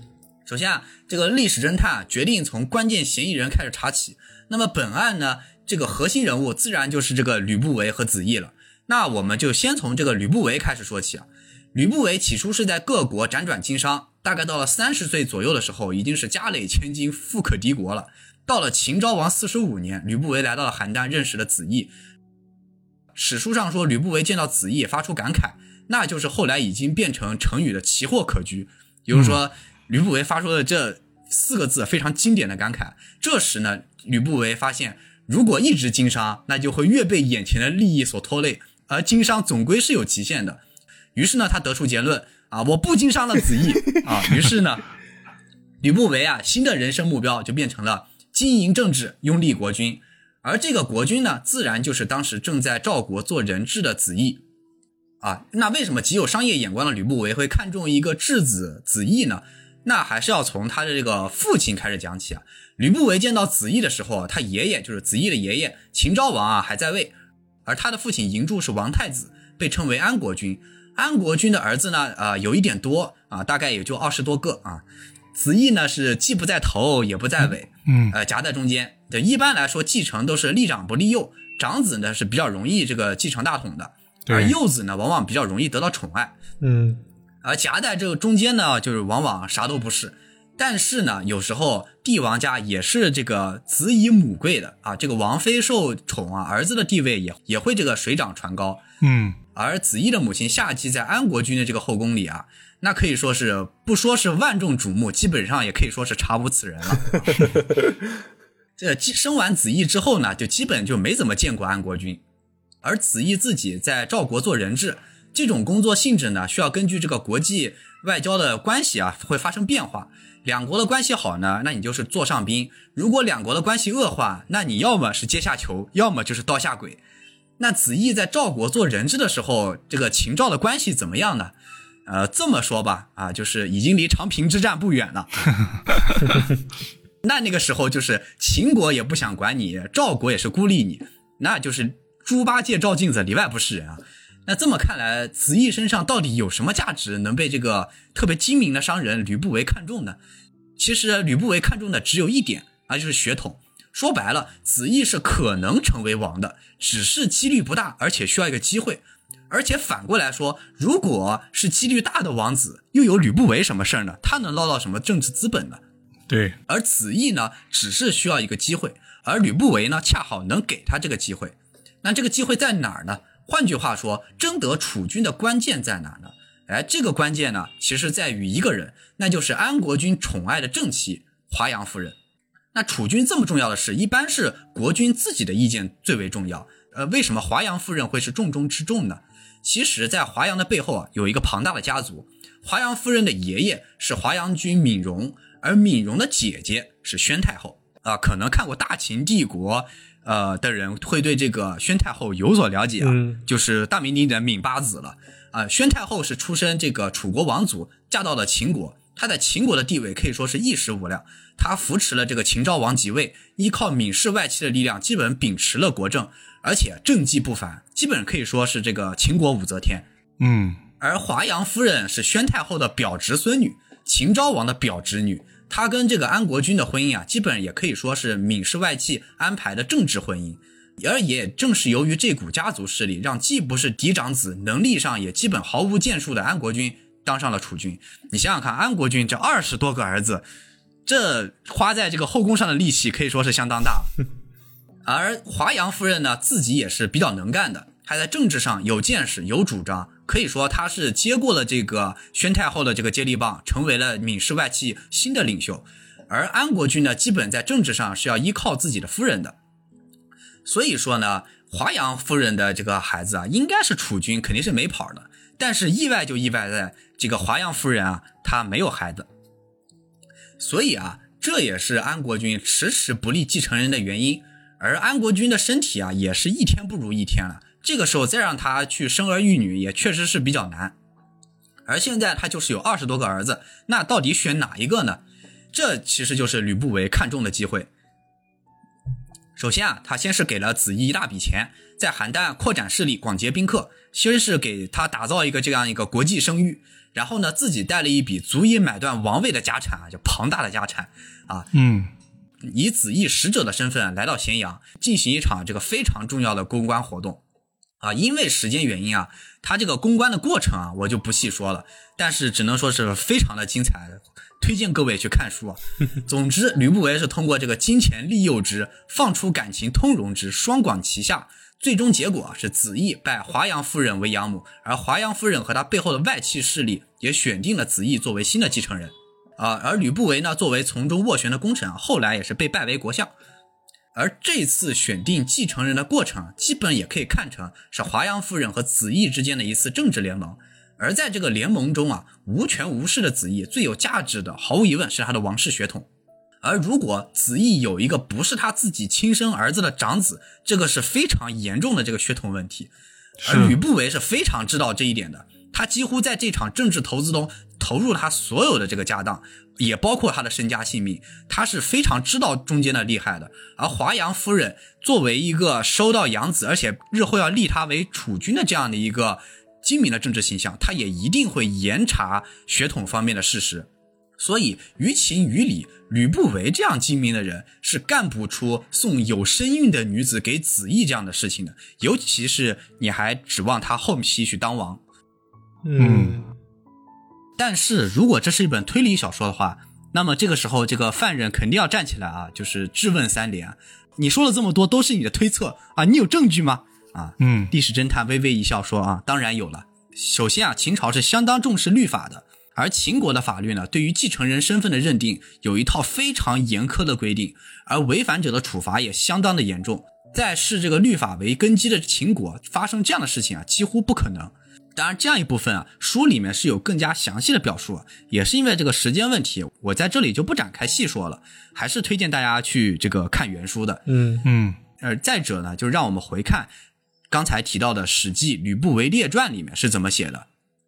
首先啊，这个历史侦探啊决定从关键嫌疑人开始查起。那么本案呢，这个核心人物自然就是这个吕不韦和子义了。那我们就先从这个吕不韦开始说起啊。吕不韦起初是在各国辗转经商，大概到了三十岁左右的时候，已经是家累千金、富可敌国了。到了秦昭王四十五年，吕不韦来到了邯郸，认识了子义。史书上说，吕不韦见到子义发出感慨，那就是后来已经变成成语的“奇货可居”，也就是说，吕不韦发出了这四个字非常经典的感慨。这时呢，吕不韦发现，如果一直经商，那就会越被眼前的利益所拖累，而经商总归是有极限的。于是呢，他得出结论啊，我不经商了，子义啊。于是呢，吕不韦啊，新的人生目标就变成了经营政治，拥立国君。而这个国君呢，自然就是当时正在赵国做人质的子义啊。那为什么极有商业眼光的吕不韦会看中一个质子子义呢？那还是要从他的这个父亲开始讲起啊。吕不韦见到子义的时候啊，他爷爷就是子义的爷爷秦昭王啊还在位，而他的父亲嬴柱是王太子，被称为安国君。安国君的儿子呢，呃，有一点多啊，大概也就二十多个啊。子义呢是既不在头也不在尾，
嗯
呃，夹在中间。对，一般来说继承都是立长不立幼，长子呢是比较容易这个继承大统的，而幼子呢往往比较容易得到宠爱。
嗯
而夹在这个中间呢，就是往往啥都不是。但是呢，有时候帝王家也是这个子以母贵的啊，这个王妃受宠啊，儿子的地位也也会这个水涨船高。
嗯，
而子义的母亲夏姬在安国君的这个后宫里啊，那可以说是不说是万众瞩目，基本上也可以说是查无此人了。这生完子义之后呢，就基本就没怎么见过安国君。而子义自己在赵国做人质，这种工作性质呢，需要根据这个国际外交的关系啊，会发生变化。两国的关系好呢，那你就是座上宾；如果两国的关系恶化，那你要么是阶下囚，要么就是刀下鬼。那子义在赵国做人质的时候，这个秦赵的关系怎么样呢？呃，这么说吧，啊，就是已经离长平之战不远了。那那个时候就是秦国也不想管你，赵国也是孤立你，那就是猪八戒照镜子，里外不是人啊。那这么看来，子义身上到底有什么价值，能被这个特别精明的商人吕不韦看中呢？其实吕不韦看中的只有一点啊，就是血统。说白了，子义是可能成为王的，只是几率不大，而且需要一个机会。而且反过来说，如果是几率大的王子，又有吕不韦什么事儿呢？他能捞到什么政治资本呢？
对。
而子义呢，只是需要一个机会，而吕不韦呢，恰好能给他这个机会。那这个机会在哪儿呢？换句话说，争得储君的关键在哪呢？哎，这个关键呢，其实在于一个人，那就是安国君宠爱的正妻华阳夫人。那楚军这么重要的事，一般是国君自己的意见最为重要。呃，为什么华阳夫人会是重中之重呢？其实，在华阳的背后啊，有一个庞大的家族。华阳夫人的爷爷是华阳君闵荣，而闵荣的姐姐是宣太后。啊，可能看过大秦帝国。呃，的人会对这个宣太后有所了解啊，就是大名鼎鼎的闵八子了啊。宣太后是出身这个楚国王族，嫁到了秦国，她在秦国的地位可以说是一时无两。他扶持了这个秦昭王即位，依靠闵氏外戚的力量，基本秉持了国政，而且政绩不凡，基本可以说是这个秦国武则天。
嗯，
而华阳夫人是宣太后的表侄孙女，秦昭王的表侄女。她跟这个安国君的婚姻啊，基本也可以说是闵氏外戚安排的政治婚姻，而也正是由于这股家族势力，让既不是嫡长子，能力上也基本毫无建树的安国君当上了储君。你想想看，安国君这二十多个儿子，这花在这个后宫上的力气可以说是相当大。而华阳夫人呢，自己也是比较能干的，还在政治上有见识、有主张。可以说她是接过了这个宣太后的这个接力棒，成为了闵氏外戚新的领袖。而安国君呢，基本在政治上是要依靠自己的夫人的。所以说呢，华阳夫人的这个孩子啊，应该是储君，肯定是没跑的。但是意外就意外在这个华阳夫人啊，她没有孩子。所以啊，这也是安国君迟迟不立继承人的原因。而安国君的身体啊，也是一天不如一天了。这个时候再让他去生儿育女，也确实是比较难。而现在他就是有二十多个儿子，那到底选哪一个呢？这其实就是吕不韦看中的机会。首先啊，他先是给了子怡一大笔钱，在邯郸扩展势力，广结宾客，先是给他打造一个这样一个国际声誉。然后呢，自己带了一笔足以买断王位的家产啊，就庞大的家产啊，
嗯，
以子义使者的身份来到咸阳，进行一场这个非常重要的公关活动。啊，因为时间原因啊，他这个公关的过程啊，我就不细说了。但是只能说是非常的精彩，推荐各位去看书啊。总之，吕不韦是通过这个金钱利诱之，放出感情通融之，双管齐下，最终结果是子义拜华阳夫人为养母，而华阳夫人和他背后的外戚势力也选定了子义作为新的继承人。啊，而吕不韦呢，作为从中斡旋的功臣，后来也是被拜为国相。而这次选定继承人的过程，基本也可以看成是华阳夫人和子义之间的一次政治联盟。而在这个联盟中啊，无权无势的子义最有价值的，毫无疑问是他的王室血统。而如果子义有一个不是他自己亲生儿子的长子，这个是非常严重的这个血统问题。而吕不韦是非常知道这一点的，他几乎在这场政治投资中投入他所有的这个家当。也包括他的身家性命，他是非常知道中间的厉害的。而华阳夫人作为一个收到养子，而且日后要立他为储君的这样的一个精明的政治形象，他也一定会严查血统方面的事实。所以，于情于理，吕不韦这样精明的人是干不出送有身孕的女子给子义这样的事情的。尤其是你还指望他后期去当王，
嗯。
但是如果这是一本推理小说的话，那么这个时候，这个犯人肯定要站起来啊，就是质问三连。你说了这么多都是你的推测啊，你有证据吗？啊，
嗯
历史侦探微微一笑说啊，当然有了。首先啊，秦朝是相当重视律法的，而秦国的法律呢，对于继承人身份的认定有一套非常严苛的规定，而违反者的处罚也相当的严重。在视这个律法为根基的秦国，发生这样的事情啊，几乎不可能。当然，这样一部分啊，书里面是有更加详细的表述，也是因为这个时间问题，我在这里就不展开细说了，还是推荐大家去这个看原书的。
嗯
嗯
呃，再者呢，就让我们回看刚才提到的《史记·吕不韦列传》里面是怎么写的。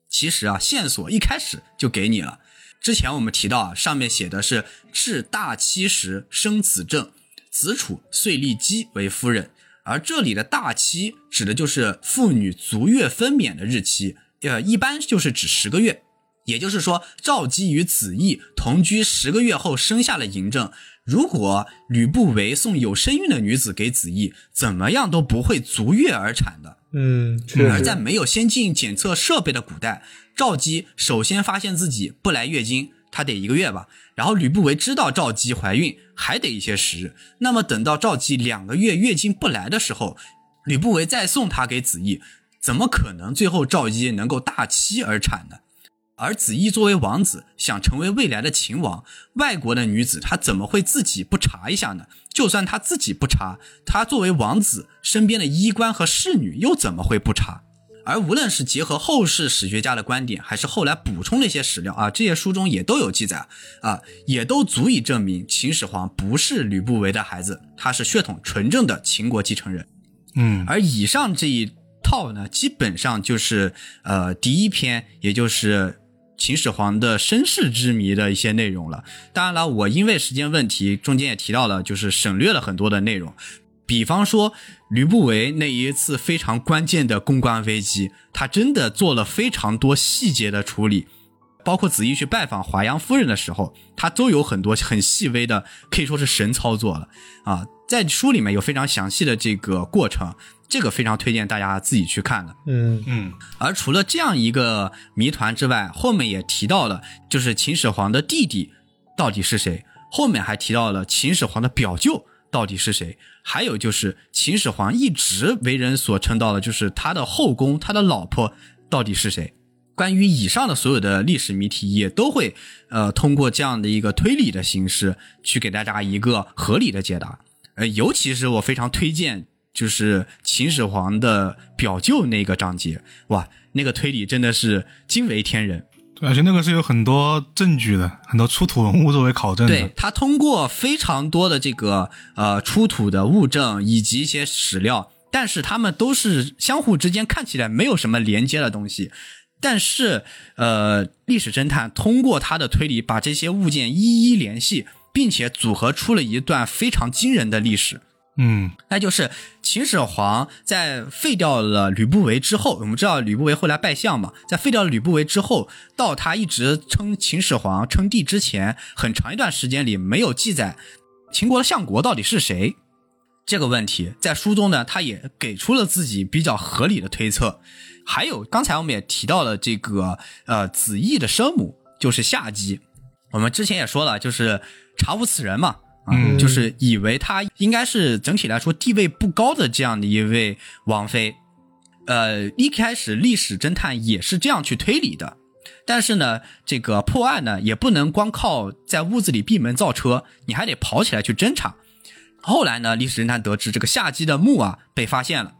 其实啊，线索一开始就给你了。之前我们提到啊，上面写的是至大七时生子正，子楚遂立姬为夫人。而这里的大期指的就是妇女足月分娩的日期，呃，一般就是指十个月。也就是说，赵姬与子义同居十个月后生下了嬴政。如果吕不韦送有身孕的女子给子义，怎么样都不会足月而产的。
嗯，
而，在没有先进检测设备的古代，赵姬首先发现自己不来月经，她得一个月吧。然后吕不韦知道赵姬怀孕，还得一些时日。那么等到赵姬两个月月经不来的时候，吕不韦再送她给子义，怎么可能最后赵姬能够大期而产呢？而子义作为王子，想成为未来的秦王，外国的女子她怎么会自己不查一下呢？就算她自己不查，她作为王子身边的衣冠和侍女又怎么会不查？而无论是结合后世史学家的观点，还是后来补充的一些史料啊，这些书中也都有记载啊，也都足以证明秦始皇不是吕不韦的孩子，他是血统纯正的秦国继承人。
嗯
而以上这一套呢，基本上就是呃第一篇，也就是秦始皇的身世之谜的一些内容了。当然了，我因为时间问题，中间也提到了，就是省略了很多的内容。比方说，吕不韦那一次非常关键的公关危机，他真的做了非常多细节的处理，包括子义去拜访华阳夫人的时候，他都有很多很细微的，可以说是神操作了啊。在书里面有非常详细的这个过程，这个非常推荐大家自己去看的。
嗯
嗯
而除了这样一个谜团之外，后面也提到了，就是秦始皇的弟弟到底是谁？后面还提到了秦始皇的表舅到底是谁？还有就是秦始皇一直为人所称道的，就是他的后宫，他的老婆到底是谁？关于以上的所有的历史谜题，也都会呃通过这样的一个推理的形式，去给大家一个合理的解答。呃，尤其是我非常推荐，就是秦始皇的表舅那个章节，哇，那个推理真的是惊为天人。
对，而且那个是有很多证据的，很多出土文物作为考证的。
对他通过非常多的这个呃出土的物证以及一些史料，但是他们都是相互之间看起来没有什么连接的东西。但是，呃，历史侦探通过他的推理，把这些物件一一联系，并且组合出了一段非常惊人的历史。
嗯
那就是秦始皇在废掉了吕不韦之后，我们知道吕不韦后来拜相嘛，在废掉了吕不韦之后，到他一直称秦始皇称帝之前，很长一段时间里没有记载秦国的相国到底是谁这个问题，在书中呢，他也给出了自己比较合理的推测。还有刚才我们也提到了这个呃子义的生母就是夏姬，我们之前也说了，就是查无此人嘛。啊，
嗯
就是以为她应该是整体来说地位不高的这样的一位王妃。呃，一开始历史侦探也是这样去推理的，但是呢，这个破案呢也不能光靠在屋子里闭门造车，你还得跑起来去侦查。后来呢，历史侦探得知这个夏姬的墓啊被发现了，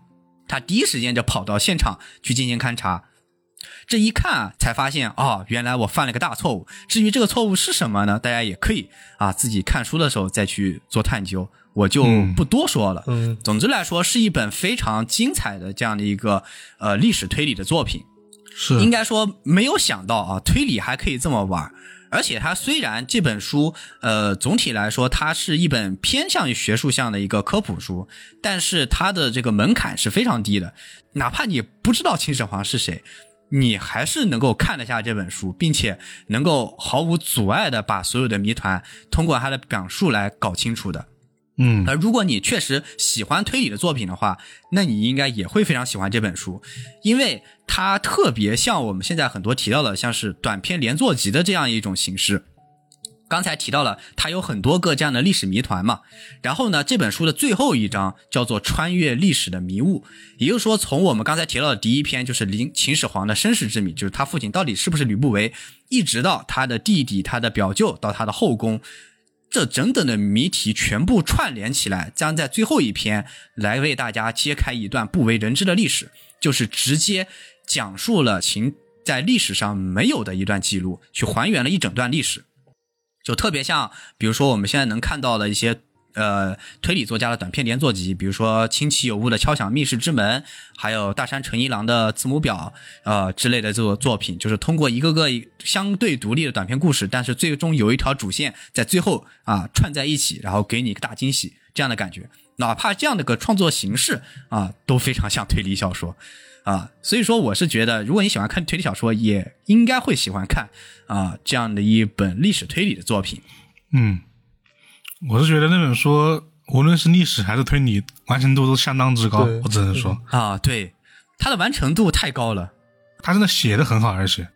他第一时间就跑到现场去进行勘察。这一看啊，才发现哦，原来我犯了个大错误。至于这个错误是什么呢？大家也可以啊自己看书的时候再去做探究，我就
嗯
不多说了。
嗯
总之来说，是一本非常精彩的这样的一个呃历史推理的作品。
是
应该说没有想到啊，推理还可以这么玩。而且它虽然这本书，呃，总体来说它是一本偏向于学术向的一个科普书，但是它的这个门槛是非常低的，哪怕你不知道秦始皇是谁，你还是能够看得下这本书，并且能够毫无阻碍的把所有的谜团通过他的讲述来搞清楚的。
嗯
而如果你确实喜欢推理的作品的话，那你应该也会非常喜欢这本书，因为它特别像我们现在很多提到的，像是短篇连作集的这样一种形式。刚才提到了，它有很多个这样的历史谜团嘛。然后呢，这本书的最后一章叫做《穿越历史的迷雾》，也就是说，从我们刚才提到的第一篇，就是林秦始皇的身世之谜，就是他父亲到底是不是吕不韦，一直到他的弟弟、他的表舅到他的后宫，这整整的谜题全部串联起来，将在最后一篇来为大家揭开一段不为人知的历史，就是直接讲述了秦在历史上没有的一段记录，去还原了一整段历史。就特别像，比如说我们现在能看到的一些呃推理作家的短篇连作集，比如说清奇有物的《敲响密室之门》，还有大山诚一郎的《字母表》呃之类的这个作品，就是通过一个个相对独立的短篇故事，但是最终有一条主线在最后啊串在一起，然后给你一个大惊喜这样的感觉。哪怕这样的个创作形式啊，都非常像推理小说。啊，所以说我是觉得，如果你喜欢看推理小说，也应该会喜欢看啊这样的一本历史推理的作品。
嗯，我是觉得那本书无论是历史还是推理，完成度都相当之高。我只能说，
啊，对，它的完成度太高了，
他真的写的很好，而且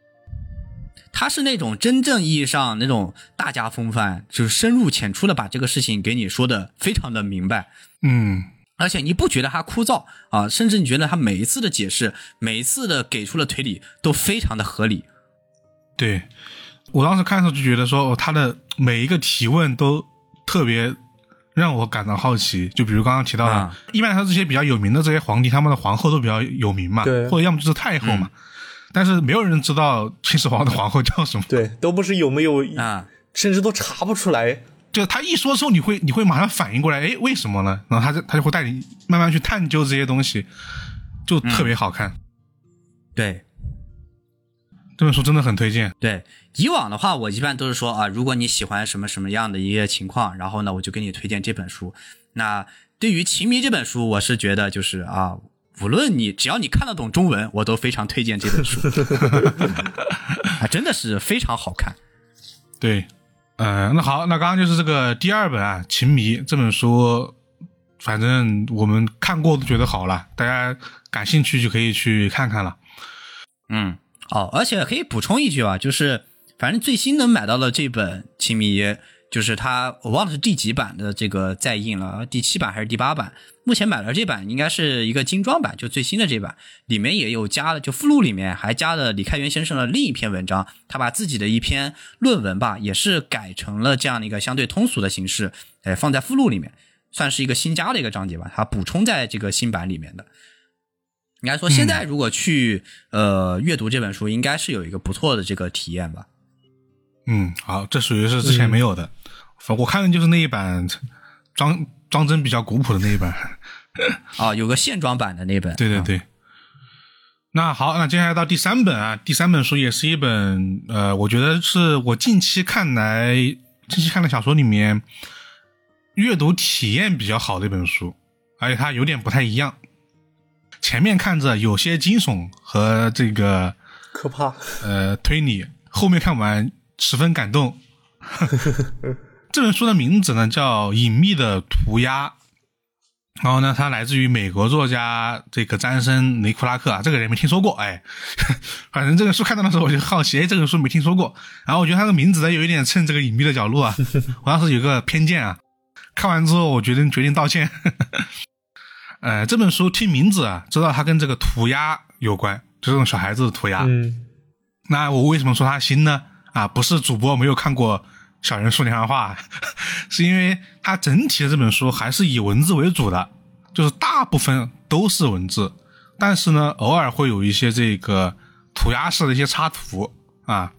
他是那种真正意义上那种大家风范，就是深入浅出的把这个事情给你说的非常的明白。
嗯，
而且你不觉得他枯燥啊，甚至你觉得他每一次的解释，每一次的给出的推理都非常的合理。
对我当时看的时候就觉得说，哦，他的每一个提问都特别让我感到好奇。就比如刚刚提到的，
啊
一般来说这些比较有名的这些皇帝，他们的皇后都比较有名嘛，
对
或者要么就是太后嘛。但是没有人知道秦始皇的皇后叫什么，
对，都不是有没有，
啊，
甚至都查不出来。
就他一说之后，你会你会马上反应过来，哎，为什么呢？然后他就他就会带你慢慢去探究这些东西，就特别好看。
对
这本书真的很推荐。
对，以往的话，我一般都是说啊，如果你喜欢什么什么样的一个情况，然后呢，我就给你推荐这本书。那对于《情迷》这本书，我是觉得就是啊，无论你只要你看得懂中文，我都非常推荐这本书，啊，真的是非常好看。
对，嗯，那好，那刚刚就是这个第二本啊，《情迷》这本书，反正我们看过都觉得好了，大家感兴趣就可以去看看了。
嗯，哦，而且可以补充一句啊，就是反正最新能买到的这本《情迷》，就是它我忘了是第几版的这个再印了，第七版还是第八版？目前买了这版应该是一个精装版，就最新的这版，里面也有加了，就附录里面还加了李开元先生的另一篇文章，他把自己的一篇论文吧，也是改成了这样的一个相对通俗的形式，哎，放在附录里面，算是一个新加的一个章节吧，它补充在这个新版里面的。应该说，现在如果去、呃阅读这本书，应该是有一个不错的这个体验吧。
嗯，好，这属于是之前没有的，反我看的就是那一版装装帧比较古朴的那一版。
啊，有个线装版的那本。啊
对对对。那好，那接下来到第三本啊，第三本书也是一本呃，我觉得是我近期看来近期看的小说里面阅读体验比较好的一本书，而且它有点不太一样。前面看着有些惊悚和这个
可怕，
呃推理，后面看完十分感动。这本书的名字呢叫《隐秘的涂鸦》，然后呢，它来自于美国作家这个詹森·雷库拉克啊，这个人没听说过，哎，反正这个书看到的时候我就好奇，哎，这个书没听说过，然后我觉得他的名字呢有一点蹭这个隐秘的角落啊，我当时有个偏见啊，看完之后我决定决定道歉。呃，这本书听名字啊，知道它跟这个涂鸦有关，就这种小孩子的涂鸦。
嗯，
那我为什么说它新呢？啊，不是主播没有看过《小人书连环画》，是因为它整体的这本书还是以文字为主的，就是大部分都是文字，但是呢，偶尔会有一些这个涂鸦式的一些插图啊。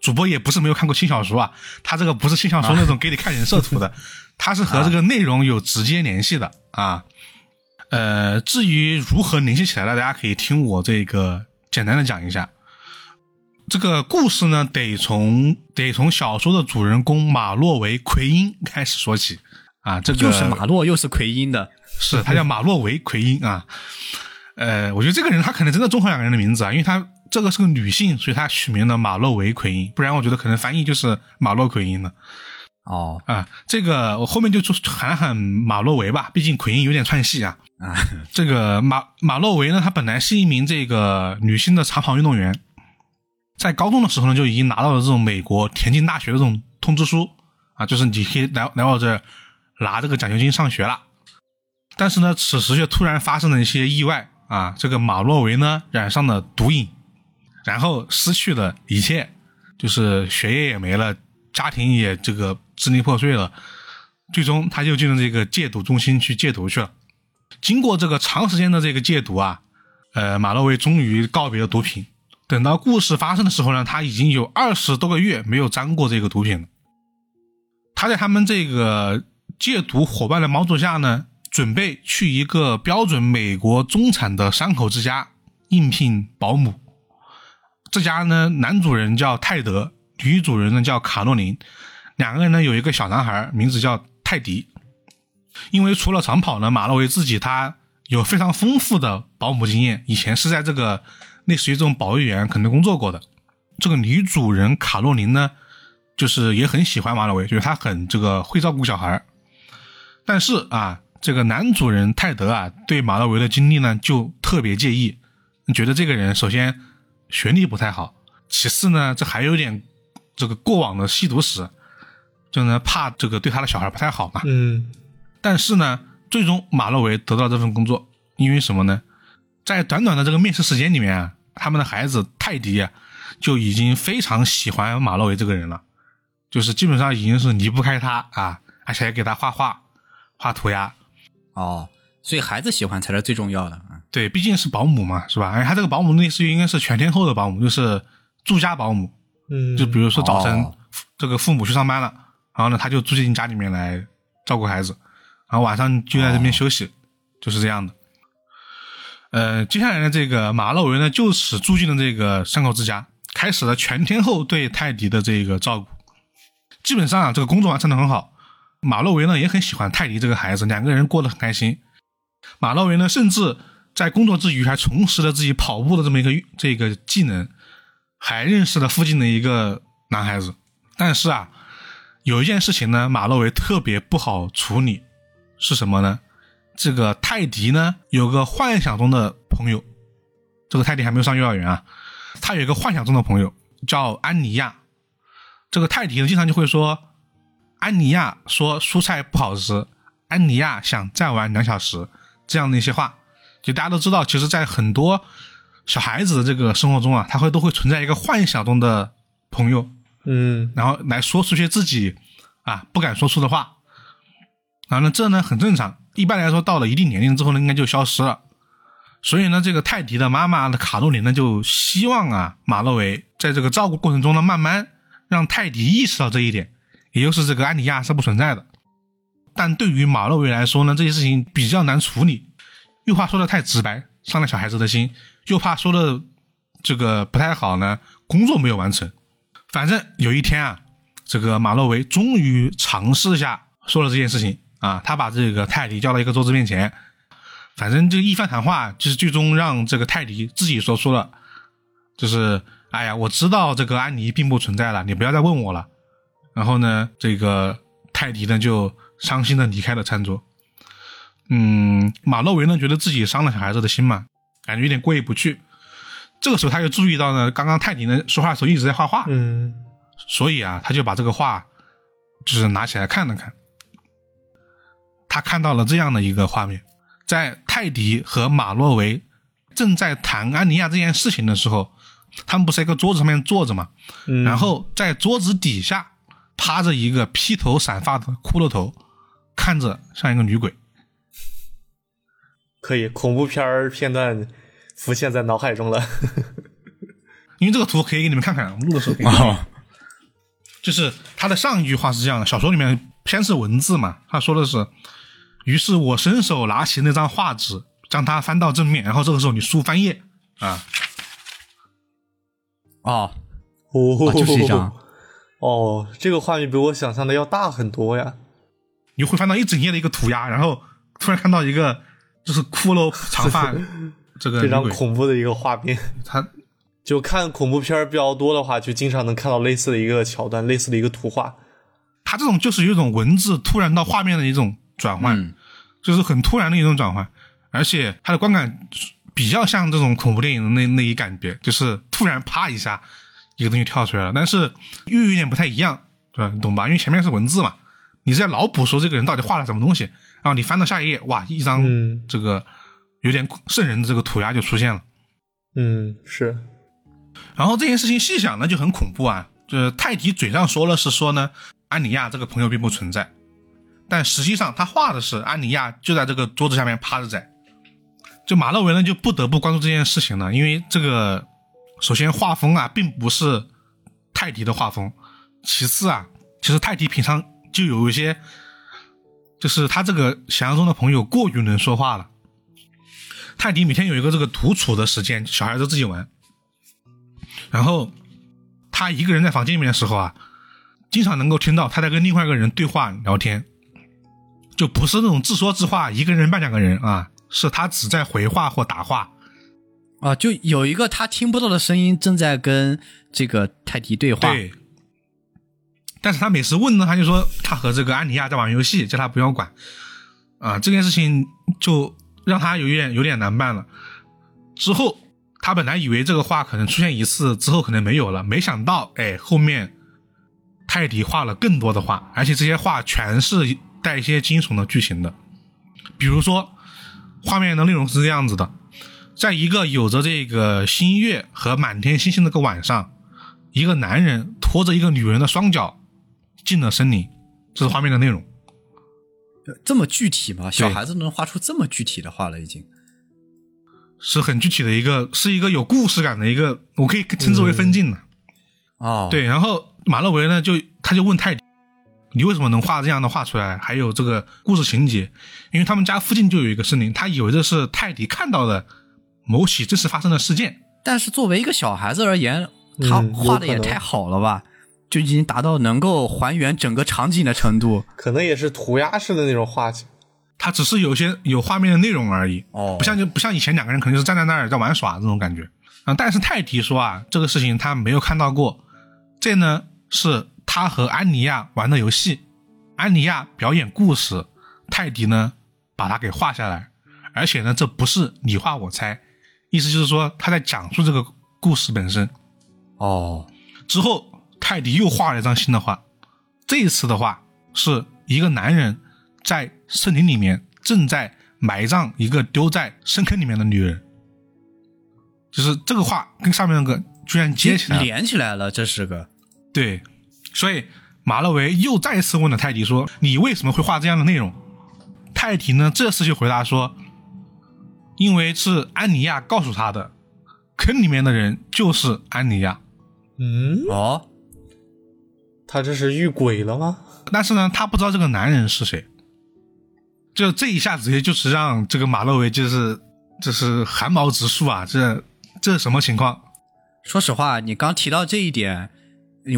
主播也不是没有看过轻小说啊，他这个不是轻小说那种给你看人设图的，它是和这个内容有直接联系的啊。呃，至于如何联系起来的，大家可以听我这个简单的讲一下。这个故事呢，得从得从小说的主人公马洛维奎因开始说起啊。这个
又是马洛又是奎因的，
是他叫马洛维奎因啊。呃，我觉得这个人他可能真的综合两个人的名字啊，因为他这个是个女性，所以他取名了马洛维奎因，不然我觉得可能翻译就是马洛奎因了
哦
啊。这个我后面就就喊喊马洛维吧，毕竟奎因有点串戏啊。
啊，
这个马马洛维呢，他本来是一名这个女性的长跑运动员，在高中的时候呢就已经拿到了这种美国田径大学的这种通知书啊，就是你可以来来我这拿这个奖学金上学了。但是呢，此时却突然发生了一些意外啊，这个马洛维呢染上了毒瘾，然后失去了一切，就是学业也没了，家庭也这个支离破碎了，最终他就进入这个戒毒中心去戒毒去了。经过这个长时间的这个戒毒啊，呃，马洛维终于告别了毒品。等到故事发生的时候呢，他已经有二十多个月没有沾过这个毒品了。他在他们这个戒毒伙伴的帮助下呢，准备去一个标准美国中产的三口之家应聘保姆。这家呢，男主人叫泰德，女主人呢叫卡洛琳，两个人呢有一个小男孩，名字叫泰迪。因为除了长跑呢，马洛维自己他有非常丰富的保姆经验，以前是在这个类似于这种保育员可能工作过的。这个女主人卡洛琳呢，就是也很喜欢马洛维，就是她很这个会照顾小孩。但是啊，这个男主人泰德啊，对马洛维的经历呢就特别介意，觉得这个人首先学历不太好，其次呢这还有点这个过往的吸毒史，就呢怕这个对他的小孩不太好嘛。
嗯
但是呢，最终马洛维得到这份工作，因为什么呢？在短短的这个面试时间里面啊，他们的孩子泰迪啊，就已经非常喜欢马洛维这个人了，就是基本上已经是离不开他啊，而且还给他画画、画涂鸦。
哦，所以孩子喜欢才是最重要的啊。
对，毕竟是保姆嘛，是吧？而且他这个保姆类似于应该是全天候的保姆，就是住家保姆。
嗯，
就比如说早晨、
哦
这个父母去上班了，然后呢，他就住进家里面来照顾孩子，然后晚上就在这边休息，就是这样的。呃，接下来呢，这个马洛维呢就此住进了这个三口之家，开始了全天候对泰迪的这个照顾。基本上啊，这个工作完成的很好。马洛维呢也很喜欢泰迪这个孩子，两个人过得很开心。马洛维呢甚至在工作之余还重拾了自己跑步的这么一个这个技能，还认识了附近的一个男孩子。但是啊，有一件事情呢，马洛维特别不好处理，是什么呢？这个泰迪呢有个幻想中的朋友，这个泰迪还没有上幼儿园啊，他有一个幻想中的朋友叫安妮亚。这个泰迪呢经常就会说，安妮亚说蔬菜不好吃，安妮亚想再玩两小时这样的一些话。就大家都知道，其实，在很多小孩子的这个生活中啊，他会都会存在一个幻想中的朋友，
嗯
然后来说出些自己啊不敢说出的话。然后呢，这呢很正常。一般来说，到了一定年龄之后呢，应该就消失了。所以呢，这个泰迪的妈妈的卡洛琳呢，就希望啊马洛维在这个照顾过程中呢，慢慢让泰迪意识到这一点，也就是这个安妮亚是不存在的。但对于马洛维来说呢，这些事情比较难处理，又怕说的太直白，伤了小孩子的心，又怕说的这个不太好呢，工作没有完成。反正有一天啊，这个马洛维终于尝试下说了这件事情啊，他把这个泰迪叫到一个桌子面前，反正这一番谈话，就是最终让这个泰迪自己说出了，就是哎呀，我知道这个安妮并不存在了，你不要再问我了。然后呢，这个泰迪呢就伤心的离开了餐桌。嗯，马洛维呢觉得自己伤了小孩子的心嘛，感觉有点过意不去。这个时候他就注意到呢，刚刚泰迪呢说话的时候一直在画画，
嗯
所以啊，他就把这个画就是拿起来看了看。他看到了这样的一个画面，在泰迪和马洛维正在谈安妮亚这件事情的时候，他们不是在一个桌子上面坐着嘛，
嗯，
然后在桌子底下趴着一个披头散发的骷髅头，看着像一个女鬼。
可以恐怖片儿片段浮现在脑海中了。
因为这个图可以给你们看看，我们录的时候可以看就是他的上一句话是这样的，小说里面先是文字嘛，他说的是，于是我伸手拿起那张画纸，将它翻到正面，然后这个时候你书翻页啊，
哦，
哦
啊就是一张。
哦，这个画面比我想象的要大很多呀。
你会翻到一整页的一个涂鸦，然后突然看到一个就是骷髅长发 这个
非常，恐怖的一个画面。
他
就看恐怖片比较多的话，就经常能看到类似的一个桥段，类似的一个图画。
他这种就是有一种文字突然到画面的一种转换，
嗯。
就是很突然的一种转换，而且它的观感比较像这种恐怖电影的那那一感觉，就是突然啪一下一个东西跳出来了，但是又有点不太一样对吧？你懂吧？因为前面是文字嘛，你是在脑补说这个人到底画了什么东西，然后你翻到下一页，哇，一张
嗯。
这个有点瘆人的这个涂鸦就出现了。
嗯，是，
然后这件事情细想呢就很恐怖啊，就是泰迪嘴上说了是说呢，安妮亚这个朋友并不存在，但实际上他画的是安妮亚就在这个桌子下面趴着在。就马勒维呢就不得不关注这件事情了，因为这个首先画风啊并不是泰迪的画风，其次啊，其实泰迪平常就有一些，就是他这个想象中的朋友过于能说话了。泰迪每天有一个这个独处的时间，小孩子自己玩。然后他一个人在房间里面的时候啊，经常能够听到他在跟另外一个人对话聊天，就不是那种自说自话，一个人扮两个人啊，是他只在回话或答话。
啊，就有一个他听不到的声音正在跟这个泰迪对话。
对。但是他每次问呢，他就说他和这个安妮亚在玩游戏，叫他不要管。啊，这件事情就让他有点有点难办了。之后他本来以为这个话可能出现一次之后可能没有了，没想到哎后面泰迪画了更多的画，而且这些画全是带一些惊悚的剧情的。比如说画面的内容是这样子的，在一个有着这个新月和满天星星的个晚上，一个男人拖着一个女人的双脚进了森林，这是画面的内容。
这么具体吗？小孩子能画出这么具体的画了，已经
是很具体的一个，是一个有故事感的一个，我可以称之为分镜的。
哦，
对，然后马勒维呢，就他就问泰迪，你为什么能画这样的画出来？还有这个故事情节，因为他们家附近就有一个森林，他以为这是泰迪看到的某起真实发生的事件。
但是作为一个小孩子而言，他
嗯
画的也太好了吧，就已经达到能够还原整个场景的程度。
可能也是涂鸦式的那种画景。
它只是有些有画面的内容而已，
哦
不像就不像以前两个人可能就是站在那儿在玩耍这种感觉啊。但是泰迪说啊，这个事情他没有看到过，这呢是他和安妮亚玩的游戏，安妮亚表演故事，泰迪呢把它给画下来，而且呢这不是你画我猜，意思就是说他在讲述这个故事本身。
哦，
之后，泰迪又画了一张新的画，这一次的话是一个男人在森林里面正在埋葬一个丢在深坑里面的女人，就是这个画跟上面那个居然接起来。
连起来了，这是个。
对，所以马勒维又再次问了泰迪说：“你为什么会画这样的内容？”泰迪呢这次就回答说：“因为是安妮亚告诉他的，坑里面的人就是安妮亚。”
嗯，
哦，
他这是遇鬼了吗？
但是呢，他不知道这个男人是谁，就这一下直接就是让这个马勒维就是就是汗毛直竖啊！这这是什么情况？
说实话，你刚提到这一点，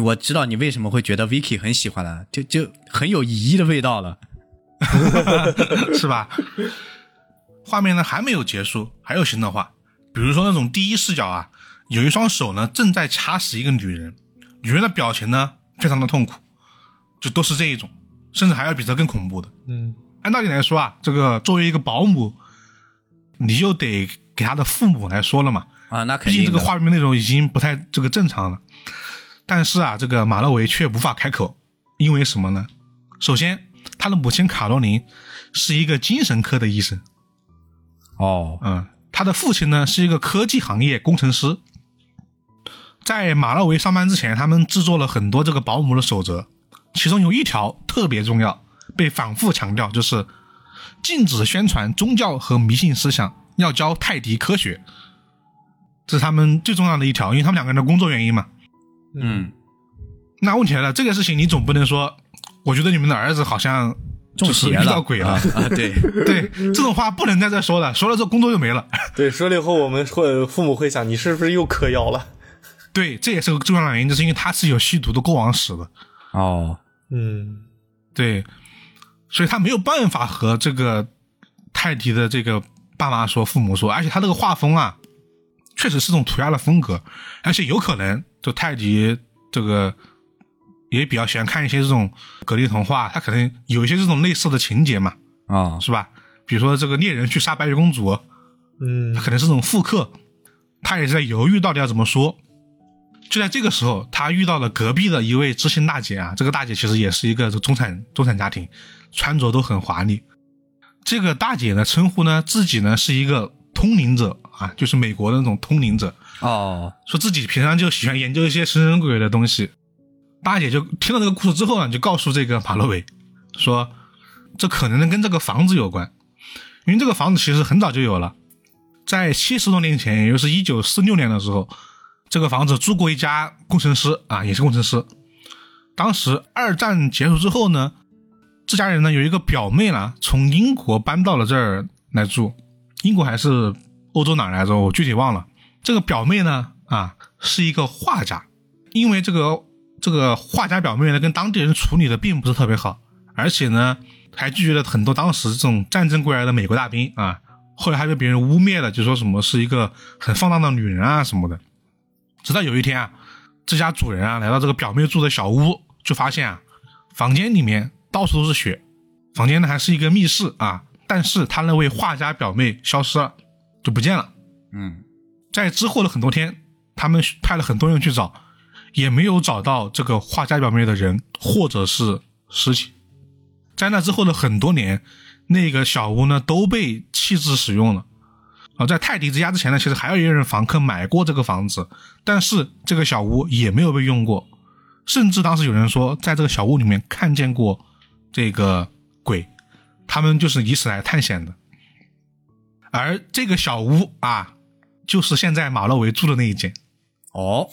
我知道你为什么会觉得 Vicky 很喜欢了，就就很有疑义的味道了。
是吧？画面呢还没有结束，还有新的画，比如说那种第一视角啊，有一双手呢正在掐死一个女人，女人的表情呢非常的痛苦，就都是这一种，甚至还要比这更恐怖的。
嗯
按道理来说啊，这个作为一个保姆，你就得给他的父母来说了嘛，
啊，那肯
毕
定毕
竟这个画面内容已经不太这个正常了。但是啊，这个马勒维却无法开口，因为什么呢？首先，他的母亲卡罗琳是一个精神科的医生，
哦，
嗯，他的父亲呢是一个科技行业工程师。在马勒维上班之前，他们制作了很多这个保姆的守则，其中有一条特别重要，被反复强调，就是禁止宣传宗教和迷信思想，要教泰迪科学。这是他们最重要的一条，因为他们两个人的工作原因嘛。
嗯，
那问题来了，这个事情你总不能说，我觉得你们的儿子好像就是遇
中邪了
到鬼了，
啊啊！对，
对，这种话不能在这说了，说了之后工作就没了。
对，说了以后我们会父母会想，你是不是又嗑药了？
对，这也是个重要的原因，就是因为他是有吸毒的过往史的，
哦，
嗯
对，所以他没有办法和这个泰迪的这个爸妈说、父母说，而且他这个画风啊，确实是这种涂鸦的风格，而且有可能就泰迪这个也比较喜欢看一些这种格林童话，他可能有一些这种类似的情节嘛，
啊，
是吧？比如说这个猎人去杀白雪公主，
嗯
他可能是这种复刻，他也是在犹豫到底要怎么说。就在这个时候，他遇到了隔壁的一位知心大姐啊，这个大姐其实也是一个中产中产家庭，穿着都很华丽。这个大姐呢，称呼呢自己呢是一个通灵者啊，就是美国的那种通灵者，
哦，
说自己平常就喜欢研究一些神神鬼鬼的东西。大姐就听到这个故事之后呢，就告诉这个马洛维说，这可能跟这个房子有关，因为这个房子其实很早就有了，在七十多年前，也就是一九四六年的时候，这个房子住过一家工程师啊，也是工程师。当时二战结束之后呢，这家人呢有一个表妹呢，从英国搬到了这儿来住，英国还是欧洲哪来着？我具体忘了。这个表妹呢啊是一个画家，因为这个这个画家表妹呢跟当地人处理的并不是特别好，而且呢还拒绝了很多当时这种战争归来的美国大兵啊，后来还被别人污蔑了，就说什么是一个很放荡的女人啊什么的。直到有一天啊，这家主人啊来到这个表妹住的小屋，就发现啊房间里面到处都是血，房间呢还是一个密室啊，但是他那位画家表妹消失了，就不见了。
嗯，
在之后的很多天，他们派了很多人去找，也没有找到这个画家表妹的人或者是尸体。在那之后的很多年，那个小屋呢都被弃置使用了。啊，在泰迪之家之前呢，其实还有一个人房客买过这个房子，但是这个小屋也没有被用过，甚至当时有人说，在这个小屋里面看见过这个鬼，他们就是以此来探险的。而这个小屋啊，就是现在马洛维住的那一间，
哦，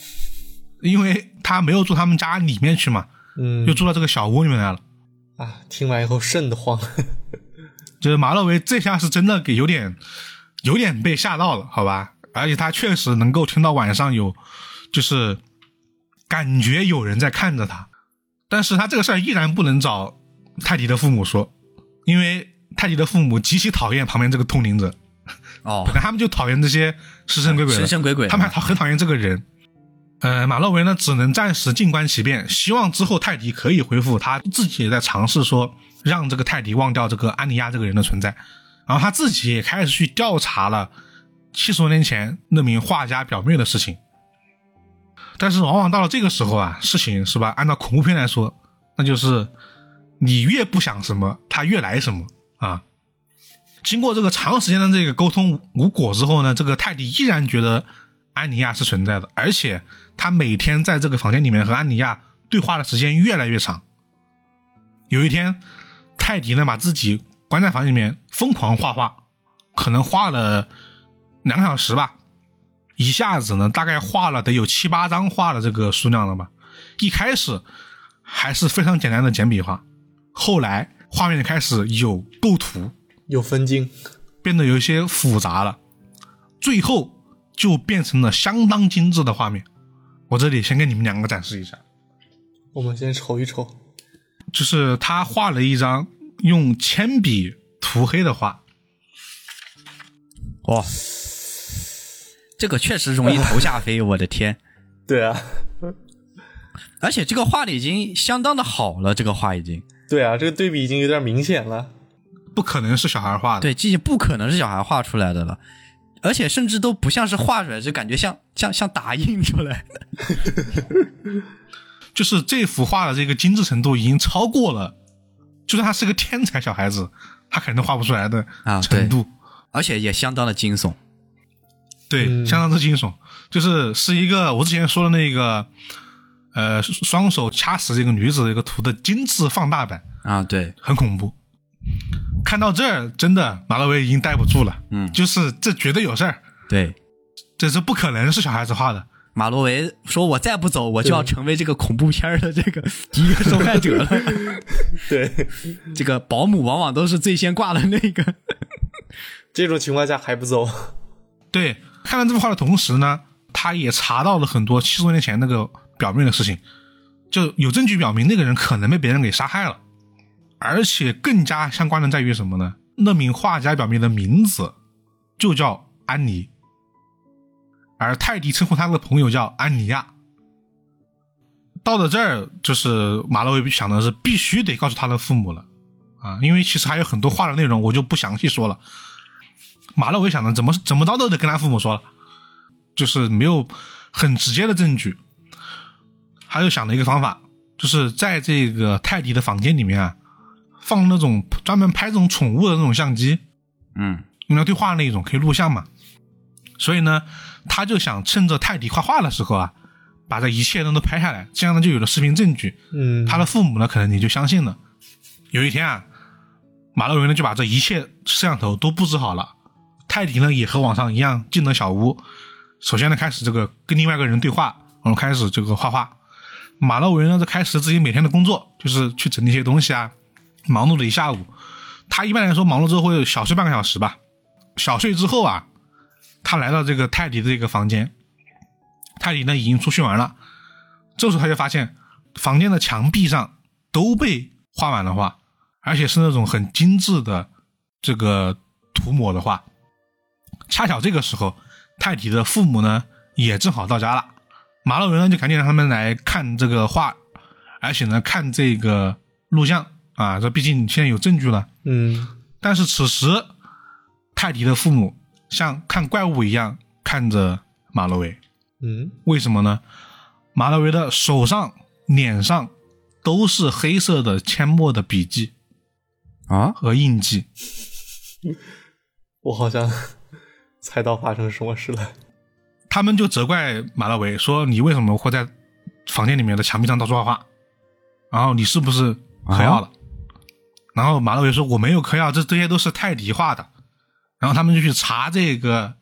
因为他没有住他们家里面去嘛，
嗯
就住到这个小屋里面来了。
啊，听完以后瘆得慌。
就是马洛维这下是真的给有点有点被吓到了，好吧？而且他确实能够听到晚上有，就是感觉有人在看着他，但是他这个事儿依然不能找泰迪的父母说，因为泰迪的父母极其讨厌旁边这个通灵者，
哦
本，来他们就讨厌这些神神鬼鬼的，
神神鬼鬼
他们还很讨厌这个人。呃，马洛维呢，只能暂时静观其变，希望之后泰迪可以恢复。他自己也在尝试说，让这个泰迪忘掉这个安妮亚这个人的存在。然后他自己也开始去调查了七十多年前那名画家表妹的事情。但是往往到了这个时候啊，事情是吧？按照恐怖片来说，那就是你越不想什么，他越来什么啊。经过这个长时间的这个沟通无果之后呢，这个泰迪依然觉得安妮亚是存在的，而且他每天在这个房间里面和安妮亚对话的时间越来越长。有一天，泰迪呢把自己关在房里面疯狂画画，可能画了两个小时吧，一下子呢大概画了得有七八张画的这个数量了吧。一开始还是非常简单的简笔画，后来画面开始有构图，
有分镜，
变得有一些复杂了，最后就变成了相当精致的画面。我这里先给你们两个展示一下，
我们先瞅一瞅。
就是他画了一张用铅笔涂黑的画，
哇，这个确实容易头下飞，我的天！
对啊，
而且这个画的已经相当的好了，这个画已经
对啊，这个对比已经有点明显了。
不可能是小孩画的。
对，这些不可能是小孩画出来的了，而且甚至都不像是画出来，就感觉像像像打印出来的。
就是这幅画的这个精致程度已经超过了，就算他是个天才小孩子，他可能都画不出来的
啊
程度。
而且也相当的惊悚。
对，
嗯
相当之惊悚，就是是一个我之前说的那个，呃，双手掐死这个女子的一个图的精致放大版，
啊，对，
很恐怖。看到这儿，真的马洛维已经待不住了，
嗯
就是这绝对有事儿，
对，
这是不可能是小孩子画的。
马洛维说：“我再不走，我就要成为这个恐怖片的这个第一个受害者了。
对，
这个保姆往往都是最先挂的那个。
这种情况下还不走，
对，看到这幅画的同时呢，他也查到了很多七十多年前那个表面的事情，就有证据表明那个人可能被别人给杀害了，而且更加相关的在于什么呢？那名画家表面的名字就叫安妮，而泰迪称呼他的朋友叫安妮亚。到了这儿，就是马洛维想的是必须得告诉他的父母了啊，因为其实还有很多画的内容，我就不详细说了。马洛维想的怎么怎么着都得跟他父母说了，就是没有很直接的证据。他就想了一个方法，就是在这个泰迪的房间里面啊，放那种专门拍这种宠物的那种相机，
嗯，
用来对话那种，可以录像嘛。所以呢，他就想趁着泰迪画画的时候啊，把这一切呢都拍下来，这样呢就有了视频证据。
嗯，
他的父母呢，可能也就相信了。有一天啊，马洛维呢就把这一切摄像头都布置好了，泰迪呢也和往常一样进了小屋。首先呢，开始这个跟另外一个人对话，我们开始这个画画。马洛维呢，就开始自己每天的工作，就是去整理一些东西啊，忙碌了一下午。他一般来说忙碌之后会小睡半个小时吧。小睡之后啊，他来到这个泰迪的这个房间，泰迪呢已经出去玩了。这时候他就发现，房间的墙壁上都被画满了画，而且是那种很精致的这个涂抹的画。恰巧这个时候，泰迪的父母呢也正好到家了，马洛维呢就赶紧让他们来看这个画，而且呢看这个录像啊，这毕竟现在有证据了。
嗯
但是此时，泰迪的父母像看怪物一样看着马洛维，
嗯，
为什么呢？马洛维的手上、脸上都是黑色的阡陌的笔记
啊，
和印记。
我好像猜到发生什么事了。
他们就责怪马洛维说：“你为什么会在房间里面的墙壁上到处画画？然后你是不是嗑药了？”然后马洛维说：“我没有嗑药，这这些都是泰迪画的。”然后他们就去查这个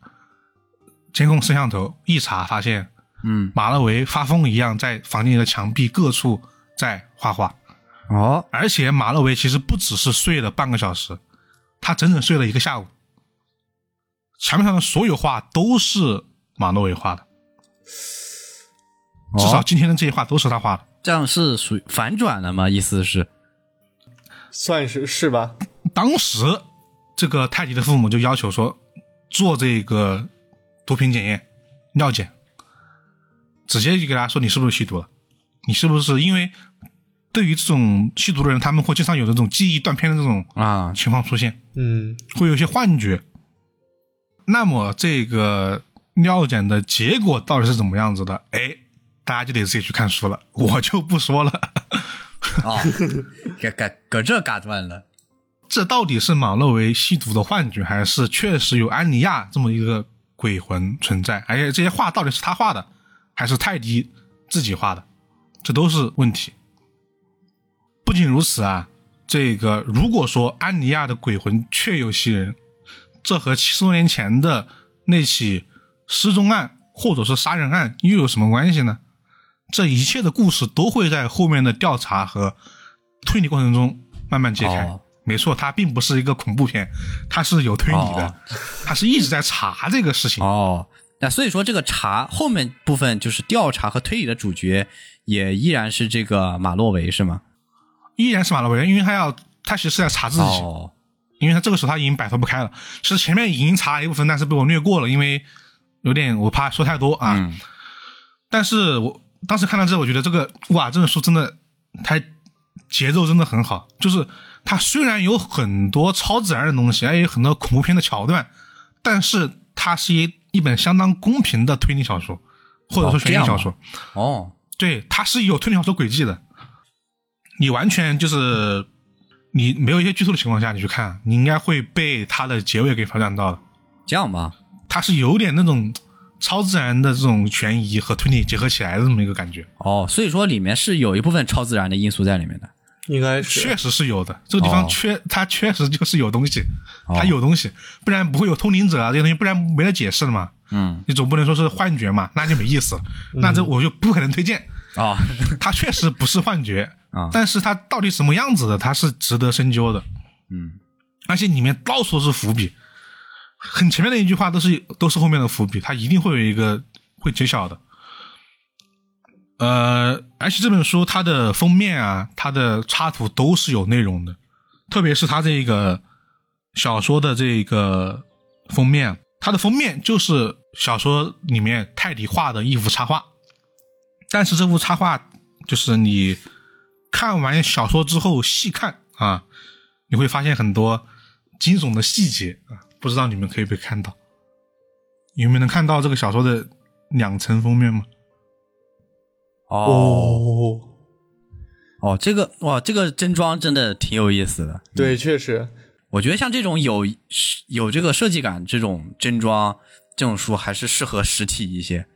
监控摄像头，一查发现
嗯，
马洛维发疯一样在房间里的墙壁各处在画画，
哦，
而且马勒维其实不只是睡了半个小时，他整整睡了一个下午。墙壁上的所有画都是马诺维画的，至少
哦
今天的这些画都是他画的。
这样是属于反转了吗？意思是，
算是是吧？
当时这个泰迪的父母就要求说，做这个毒品检验、尿检，直接就给他说你是不是吸毒了，你是不是因为对于这种吸毒的人，他们会经常有这种记忆断片的这种
啊，
情况出现，
嗯
会有一些幻觉。那么这个尿检的结果到底是怎么样子的？哎，大家就得自己去看书了，我就不说了。
哦，搁搁搁这嘎断了，
这到底是马洛维吸毒的幻觉，还是确实有安妮亚这么一个鬼魂存在？而且这些画到底是他画的，还是泰迪自己画的？这都是问题。不仅如此啊，这个如果说安妮亚的鬼魂确有其人，这和七十多年前的那起失踪案或者是杀人案又有什么关系呢？这一切的故事都会在后面的调查和推理过程中慢慢揭开。
哦
没错，它并不是一个恐怖片，它是有推理的，
哦
它是一直在查这个事情。
哦，那所以说这个查后面部分就是调查和推理的主角，也依然是这个马洛维是吗？
依然是马洛维，因为他要他其实是在查自己，
哦，
因为他这个时候他已经摆脱不开了。其实前面已经查了一部分，但是被我略过了，因为有点我怕说太多啊。
嗯
但是我当时看到这，我觉得这个哇，这本书真的，它节奏真的很好。就是它虽然有很多超自然的东西，还有很多恐怖片的桥段，但是它是一一本相当公平的推理小说，或者说悬疑小说。
哦，
对，它是有推理小说轨迹的。你完全就是你没有一些剧透的情况下，你去看，你应该会被它的结尾给反转到的。
这样吧，
它是有点那种超自然的这种悬疑和推理结合起来的这么一个感觉，
哦，所以说里面是有一部分超自然的因素在里面的。
应该是
确实是有的。这个地方
哦
确，它确实就是有东西，
哦
它有东西，不然不会有通灵者啊这些东西，不然没得解释了嘛。
嗯，
你总不能说是幻觉嘛，那就没意思了，那这我就不可能推荐。
哦，
它确实不是幻觉
啊
但是它到底什么样子的，它是值得深究的。
嗯，
而且里面到处是伏笔，很前面的一句话都是都是后面的伏笔，它一定会有一个会揭晓的。呃，而且这本书它的封面啊，它的插图都是有内容的，特别是它这个小说的这个封面，它的封面就是小说里面泰迪画的一幅插画，但是这幅插画就是你看完小说之后细看啊，你会发现很多惊悚的细节啊，不知道你们可以不可以看到？你们能看到这个小说的两层封面吗？
哦哦，这个哇，这个真装真的挺有意思的。
对，确实，
我觉得像这种有有这个设计感这种真装这种书，还是适合实体一些。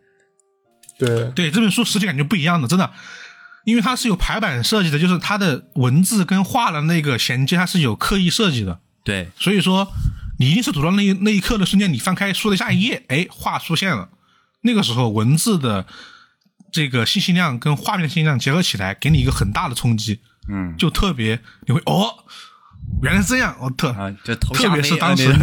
对
对，这本书实体感觉不一样的，真的，因为它是有排版设计的，就是它的文字跟画的那个衔接，它是有刻意设计的。
对，
所以说，你一定是读到那一那一刻的瞬间，你翻开书的下一页，哎，画出现了。那个时候，文字的这个信息量跟画面的信息量结合起来，给你一个很大的冲击，
嗯
就特别你会哦，原来是这样，我、特
啊，就头
特别是当时
啊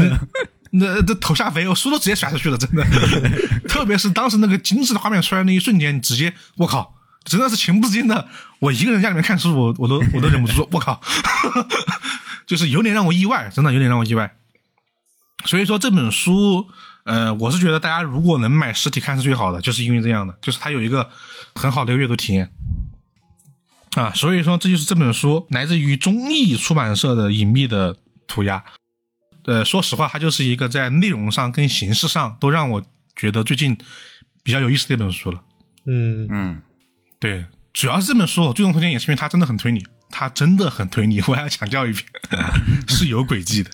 那
那这头下飞，我书都直接甩出去了，真的。特别是当时那个精致的画面出来那一瞬间，你直接我靠，真的是情不自禁的。我一个人在家里面看书，我我都我都忍不住说，我靠，就是有点让我意外，真的有点让我意外。所以说这本书，呃，我是觉得大家如果能买实体看是最好的，就是因为这样的，就是它有一个很好的阅读体验。啊，所以说这就是这本书来自于中译出版社的隐秘的涂鸦。呃，说实话，它就是一个在内容上跟形式上都让我觉得最近比较有意思的一本书了。
嗯
嗯，
对，主要是这本书我最终推荐也是因为它真的很推理，它真的很推理，我还要强调一遍，是有轨迹的，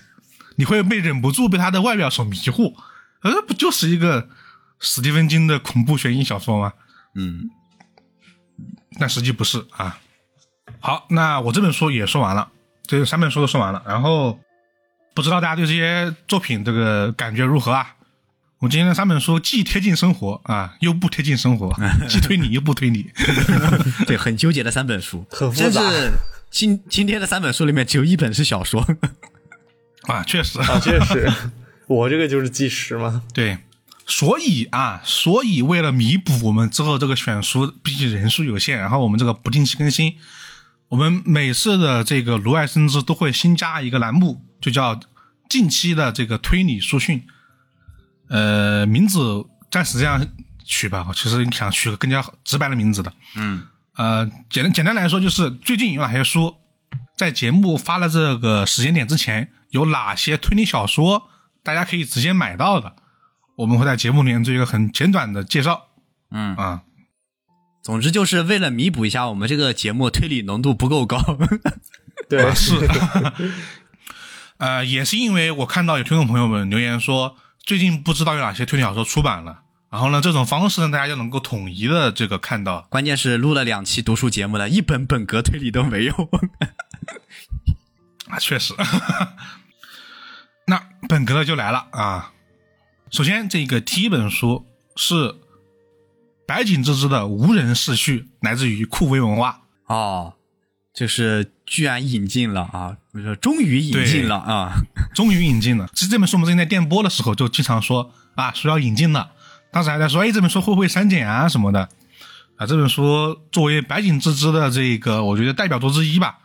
你会被忍不住被他的外表所迷惑，呃，不就是一个史蒂芬金的恐怖悬疑小说吗？
嗯，
但实际不是啊。好，那我这本书也说完了，这三本书都说完了，然后不知道大家对这些作品这个感觉如何啊？我今天的三本书既贴近生活啊，又不贴近生活，既推理又不推理。
对，很纠结的三本书，
很复杂
今今天的三本书里面只有一本是小说。
啊，确实，
啊，确实，我这个就是计时嘛。
对，所以啊，所以为了弥补我们之后这个选书，毕竟人数有限，然后我们这个不定期更新，我们每次的这个卢爱生枝都会新加一个栏目，就叫近期的这个推理书讯。呃，名字暂时这样取吧，我其实想取个更加直白的名字的。
嗯，
呃，简单简单来说，就是最近有哪些书，在节目发了这个时间点之前，有哪些推理小说大家可以直接买到的，我们会在节目里面做一个很简短的介绍。
嗯
啊，
总之就是为了弥补一下我们这个节目推理浓度不够高。
对，
啊是，呃，也是因为我看到有听众朋友们留言说，最近不知道有哪些推理小说出版了，然后呢，这种方式呢，大家就能够统一的这个看到。
关键是录了两期读书节目了，一本本格推理都没有。
啊，确实。那本格的就来了啊！首先，这个第一本书是白井之之的《无人逝去》，来自于酷威文化。
哦，就是居然引进了啊！我说终于引进了啊！
终于引进了。其实这本书我们之前在电波的时候就经常说啊，书要引进了，当时还在说，哎，这本书会不会删减啊什么的啊？这本书作为白井之之的这个，我觉得代表作之一吧，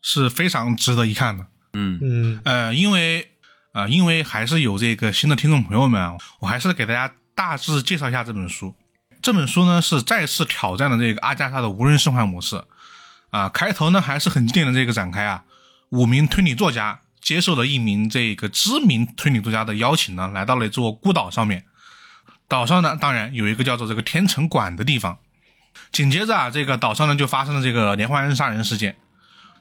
是非常值得一看的。
嗯
嗯
呃，因为呃，因为还是有这个新的听众朋友们啊，我还是给大家大致介绍一下这本书。这本书呢是再次挑战了这个阿加莎的无人生还模式啊。开头呢还是很经典的这个展开啊，五名推理作家接受了一名这个知名推理作家的邀请呢，来到了一座孤岛上面。岛上呢，当然有一个叫做这个天成馆的地方。紧接着啊，这个岛上呢就发生了这个连环杀人事件。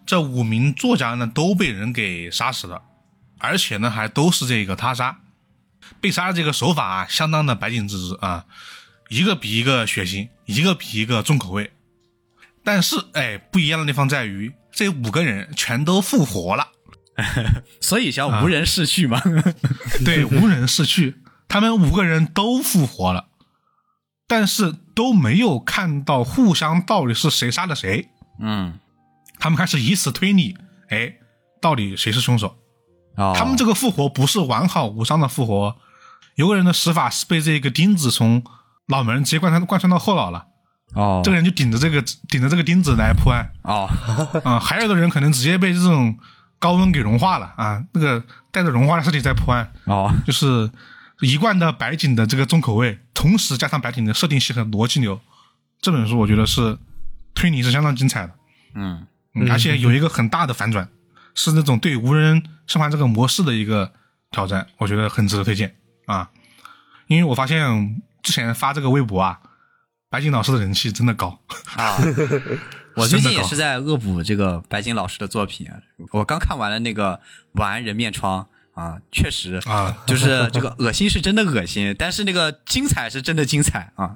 这五名作家呢都被人给杀死了，而且呢还都是这个他杀。被杀的这个手法啊，相当的白净之之啊，一个比一个血腥，一个比一个重口味。但是哎，不一样的地方在于，这五个人全都复活了。
所以叫无人逝去嘛。
对，无人逝去，他们五个人都复活了，但是都没有看到互相到底是谁杀的谁。
嗯，
他们开始以此推理，哎，到底谁是凶手？
哦，
他们这个复活不是完好无伤的复活，有个人的死法是被这个钉子从脑门直接贯穿贯穿到后脑了，
哦。
这个人就顶着这个顶着这个钉子来破案。
哦。
啊、还有的人可能直接被这种高温给融化了。啊，那个带着融化的尸体在破案，
哦。
就是一贯的白井的这个重口味，同时加上白井的设定系和逻辑流，这本书我觉得是推理是相当精彩的。
嗯。
嗯，而且有一个很大的反转，是那种对无人生还这个模式的一个挑战，我觉得很值得推荐啊。因为我发现之前发这个微博啊，白金老师的人气真的高。
啊，我最近也是在恶补这个白金老师的作品。我刚看完了那个《晚安人面疮》啊，确实
啊，
就是这个恶心是真的恶心，但是那个精彩是真的精彩啊。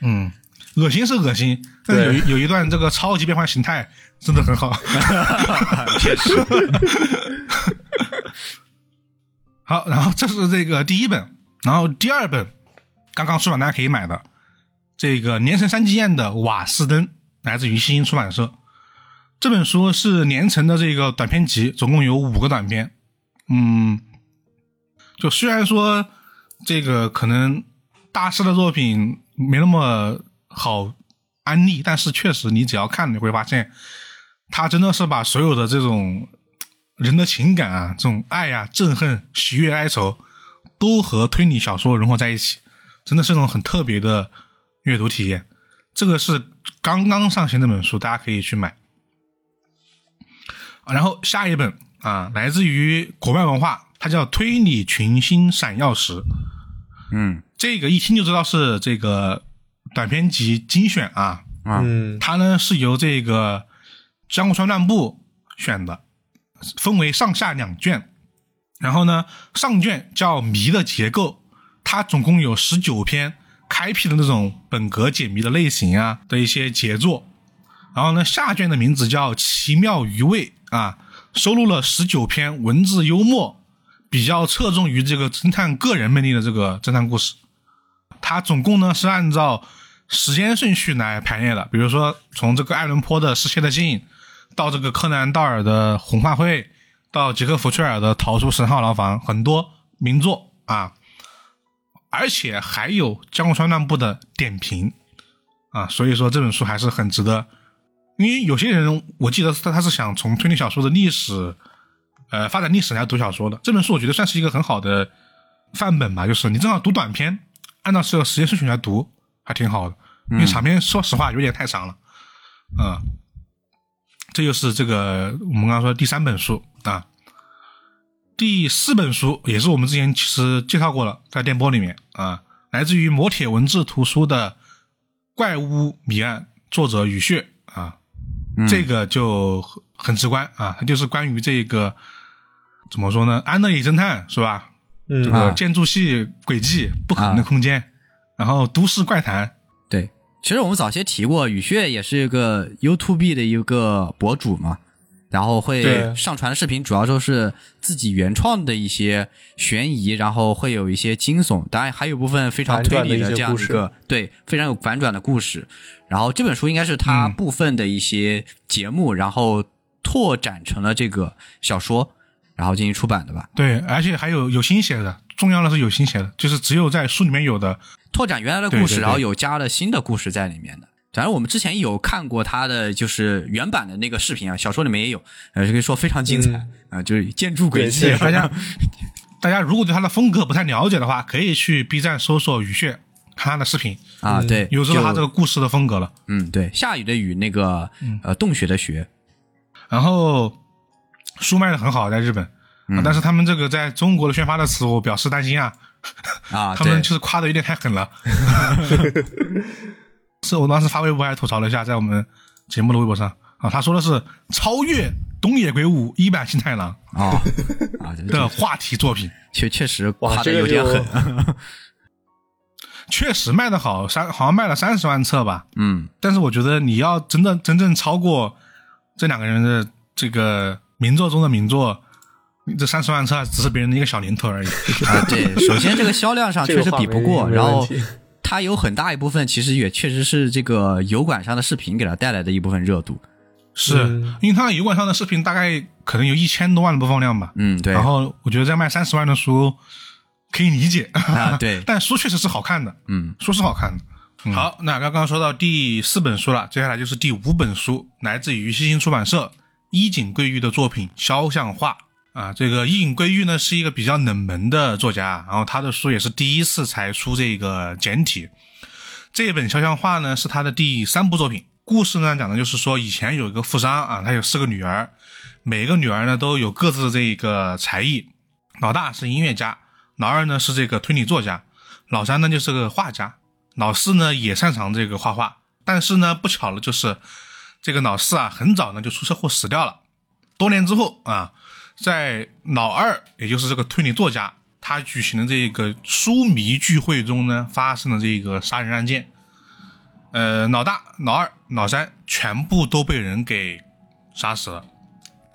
嗯，恶心是恶心，但是有一有一段这个超级变换形态真的很好。
确实，
好，然后这是这个第一本，然后第二本刚刚出版，大家可以买的这个连城三季宴的《瓦斯灯》，来自于新兴出版社。这本书是连城的这个短篇集，总共有五个短篇。嗯，就虽然说这个可能大师的作品没那么好安利，但是确实你只要看，你会发现他真的是把所有的这种人的情感啊，这种爱呀、憎恨、喜悦、哀愁，都和推理小说融合在一起，真的是一种很特别的阅读体验。这个是刚刚上线这本书，大家可以去买。啊然后下一本啊，来自于国外文化，它叫《推理群星闪耀时》。
嗯
这个一听就知道是这个短篇集精选啊，
啊
嗯
它呢是由这个江户川乱步选的，分为上下两卷。然后呢，上卷叫《谜的结构》，它总共有十九篇，开辟了那种本格解谜的类型啊的一些杰作。然后呢，下卷的名字叫《奇妙余味》啊，收录了十九篇文字幽默、比较侧重于这个侦探个人魅力的这个侦探故事。它总共呢是按照时间顺序来排列的，比如说从这个爱伦坡的《失窃的信》，到这个柯南道尔的《红发会》，到杰克福切尔的《逃出神号牢房》，很多名作啊，而且还有江户川乱步的点评啊，所以说这本书还是很值得。因为有些人我记得他他是想从推理小说的历史，呃发展历史来读小说的。这本书我觉得算是一个很好的范本吧，就是你正好读短篇，按照这个时间顺序来读，还挺好的。因为长篇说实话有点太长了，嗯，这就是这个我们刚刚说的第三本书啊。第四本书也是我们之前其实介绍过了，在电波里面啊，来自于磨铁文字图书的《怪屋谜案》，作者雨穴啊，这个就很很直观啊，它就是关于这个怎么说呢？安乐椅侦探是吧？这
嗯
个建筑系轨迹、不可能的空间，然后都市怪谈，
对，其实我们早些提过，雨穴也是一个 YouTube 的一个博主嘛，然后会上传的视频主要就是自己原创的一些悬疑，然后会有一些惊悚，当然还有部分非常推理的这样一个对非常有反转的故事。然后这本书应该是他
嗯
部分的一些节目，然后拓展成了这个小说，然后进行出版的吧。
对，而且还有有新写的，重要的是有新写的，就是只有在书里面有的，
拓展原来的故事，
对对对
然后有加了新的故事在里面的。反正我们之前有看过他的就是原版的那个视频啊，小说里面也有，呃，可以说非常精彩啊、
嗯
就是建筑轨迹
对
大家 大家如果对他的风格不太了解的话，可以去 B 站搜索雨穴，看他的视频，
啊，对，
有知道他这个故事的风格了。
嗯，对，下雨的雨，那个
嗯。
呃，洞穴的穴，
然后书卖的很好，在日本，
嗯。
啊但是他们这个在中国的宣发的词，我表示担心啊，
啊，
他们就是夸的有点太狠了。是我当时发微博还吐槽了一下，在我们节目的微博上啊，他说的是超越东野圭吾一版新太郎
啊 啊，
的话题作品，
确确实夸的有点狠，
确实 卖的好，三好像卖了三十万册吧。
嗯，
但是我觉得你要真的真正超过这两个人的这个名作中的名作，你这三十万册只是别人的一个小零头而已。
啊，对，首先这个销量上确实比不过，然后它有很大一部分其实也确实是这个油管上的视频给它带来的一部分热度，
是、
嗯
因为他油管上的视频大概可能有一千多万的播放量吧。
嗯，对，
然后我觉得在卖三十万的书可以理解
啊对
但书确实是好看的，
嗯
书是好看的。嗯好，那刚刚说到第四本书了，接下来就是第五本书，来自于西星出版社伊井贵玉的作品《肖像画》啊。这个伊井贵玉呢是一个比较冷门的作家，然后他的书也是第一次才出这个简体。这本《肖像画》呢是他的第三部作品，故事呢讲的就是说以前有一个富商啊，他有四个女儿，每个女儿呢都有各自的这个才艺，老大是音乐家，老二呢是这个推理作家，老三呢就是个画家，老四呢也擅长这个画画，但是呢不巧了，就是这个老四啊很早呢就出车祸死掉了。多年之后啊，在老二，也就是这个推理作家，他举行的这个书迷聚会中呢，发生了这个杀人案件。呃，老大、老二、老三全部都被人给杀死了。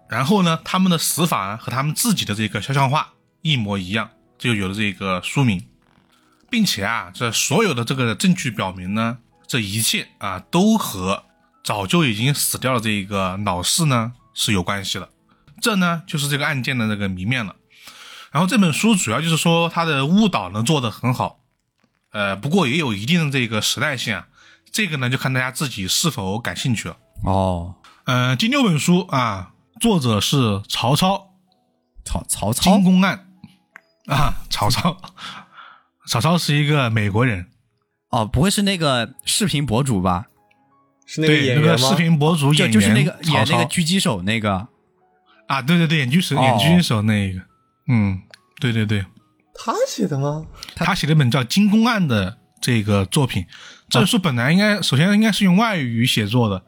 然后呢，他们的死法呢和他们自己的这个肖像画一模一样，就有了这个书名，并且啊，这所有的这个证据表明呢，这一切啊都和早就已经死掉的这个老四呢是有关系的。这呢就是这个案件的这个谜面了。然后这本书主要就是说它的误导呢做得很好，呃，不过也有一定的这个时代性啊。这个呢，就看大家自己是否感兴趣了。
哦，
呃，第六本书啊，作者是曹操，
曹曹操
金公案啊，曹操，曹操是一个美国人，
哦，不会是那个视频博主吧？
是那个
对，
演员吗？
那个视频博主演员
就是那个演那个狙击手那个。
啊，对对对，演狙手，
哦
演狙手那个，嗯，对对对，
他写的吗？
他写了一本叫《金公案》的这个作品。这本书本来应该首先应该是用外语写作的，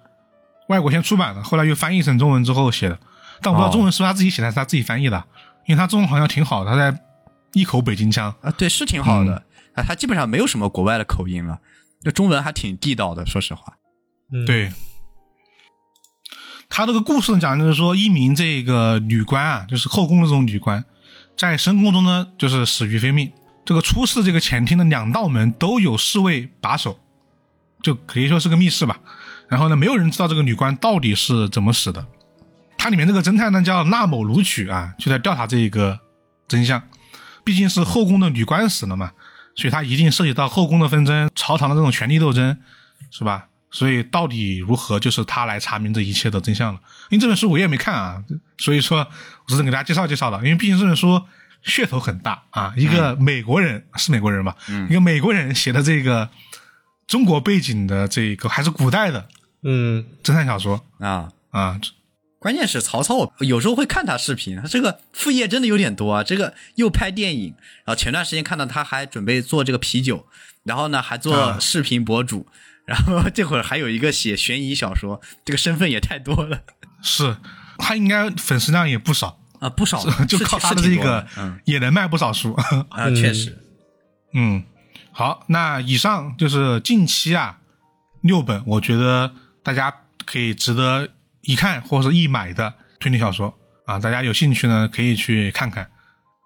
外国先出版的，后来又翻译成中文之后写的。但我不知道
哦
中文是不是他自己写的，还是他自己翻译的，因为他中文好像挺好的，他在一口北京腔。
啊，对，是挺好的。啊，他基本上没有什么国外的口音了，就中文还挺地道的，说实话。
嗯，
对，他这个故事讲的就是说，一名这个女官啊，就是后宫的这种女官，在深宫中呢，就是死于非命。这个出事这个前厅的两道门都有侍卫把守，就可以说是个密室吧。然后呢，没有人知道这个女官到底是怎么死的。它里面这个侦探呢叫纳某卢曲啊，就在调查这个真相。毕竟是后宫的女官死了嘛，所以它一定涉及到后宫的纷争、朝堂的这种权力斗争，是吧？所以到底如何，就是他来查明这一切的真相了。因为这本书我也没看啊，所以说我只是给大家介绍介绍了。因为毕竟这本书噱头很大啊，一个美国人、是美国人吧，一个美国人写的这个中国背景的这个还是古代的
嗯，
侦探小说
啊，
啊，
关键是曹操，我有时候会看他视频，他这个副业真的有点多啊。这个又拍电影，然后前段时间看到他还准备做这个啤酒，然后呢还做
啊
视频博主，然后这会儿还有一个写悬疑小说，这个身份也太多了
是他应该粉丝量也不少，
啊，不少，
就靠他的这个
嗯
也能卖不少书。
啊，确实
嗯，好，那以上就是近期啊六本，我觉得大家可以值得一看或者是一买的推理小说啊，大家有兴趣呢可以去看看。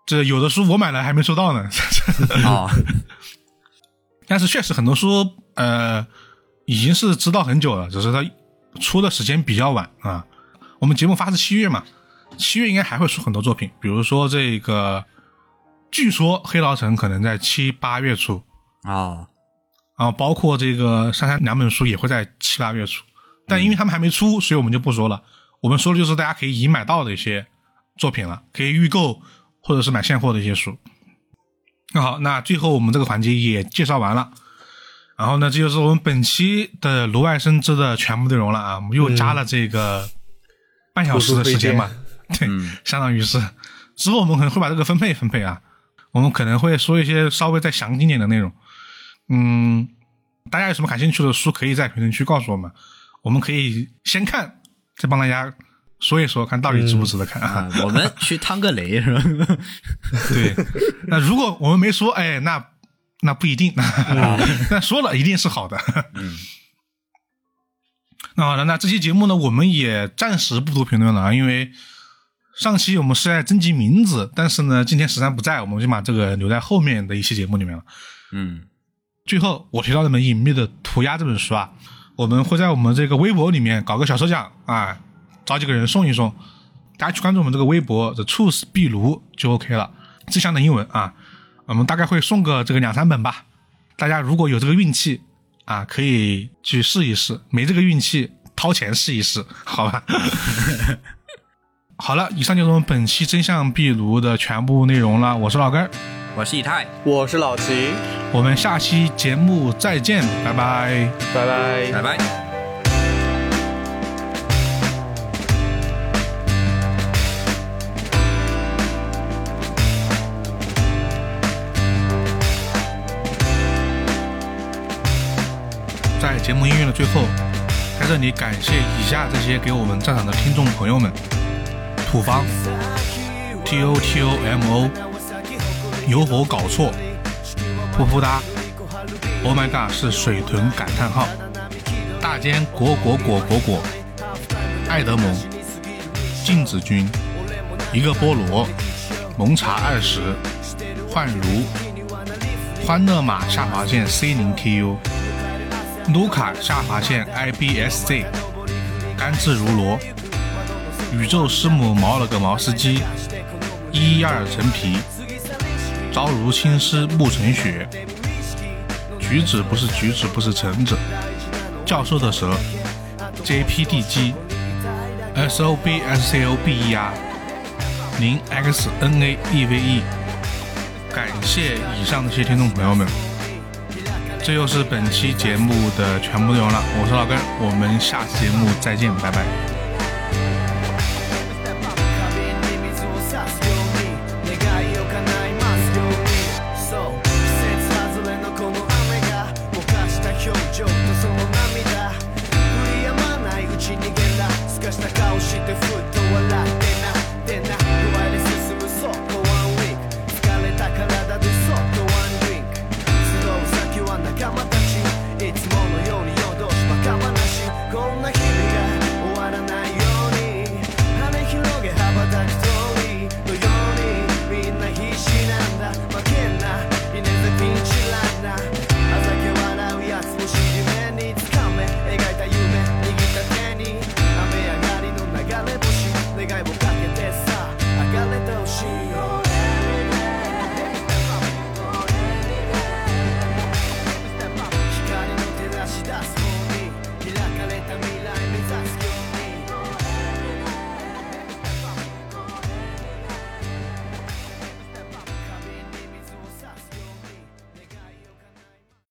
这有的书我买了还没收到呢，
啊
但是确实很多书呃已经是知道很久了，只是它出的时间比较晚啊。我们节目发是七月嘛，七月应该还会出很多作品，比如说这个，据说黑牢城可能在七八月出。
啊，
啊，包括这个杉杉两本书也会在七八月出，但因为他们还没出，所以我们就不说了。我们说的就是大家可以已买到的一些作品了，可以预购或者是买现货的一些书。那好，那最后我们这个环节也介绍完了，然后呢，这就是我们本期的炉外生枝的全部内容了啊，我们又加了这个半小时的时间嘛，对，相当于是之后我们可能会把这个分配分配啊，我们可能会说一些稍微再详尽点的内容。嗯，大家有什么感兴趣的书，可以在评论区告诉我们，我们可以先看，再帮大家说一说，看到底值不值得看啊？
啊，我们去趟个雷是吧？
对，那如果我们没说，哎，那那不一定，但说了一定是好的。
嗯，
那好的，那这期节目呢，我们也暂时不读评论了啊，因为上期我们是在征集名字，但是呢，今天十三不在，我们就把这个留在后面的一期节目里面了。
嗯，
最后，我提到这本《隐秘的涂鸦》这本书啊，我们会在我们这个微博里面搞个小抽奖啊，找几个人送一送，大家去关注我们这个微博的 “truth 壁炉”就 OK 了。志向的英文啊，我们大概会送个这个两三本吧。大家如果有这个运气啊，可以去试一试；没这个运气，掏钱试一试，好吧？好了，以上就是我们本期真相壁炉的全部内容了。我是老根儿，
我是以太，
我是老齐，
我们下期节目再见，拜拜。
拜拜
拜拜。
节目音乐的最后，在这里感谢以下这些给我们赞赏的听众朋友们：土方 T O T O M O，有否搞错？噗噗哒，Oh my god，是水豚感叹号，大坚果果果果果，爱德蒙，镜子君，一个菠萝，蒙茶二十，幻如，欢乐马下划线 C 零 TU，卢卡下划线 IBSZ，甘蔗如罗，宇宙师母毛了个毛司机，一二陈皮。朝如青丝暮成雪，橘子不是橘子，不是橙子。教授的蛇，JPD G，SOBSCOBER，零 XNAEVE。感谢以上这些听众朋友们，这又是本期节目的全部内容了。我是老根，我们下期节目再见，拜拜。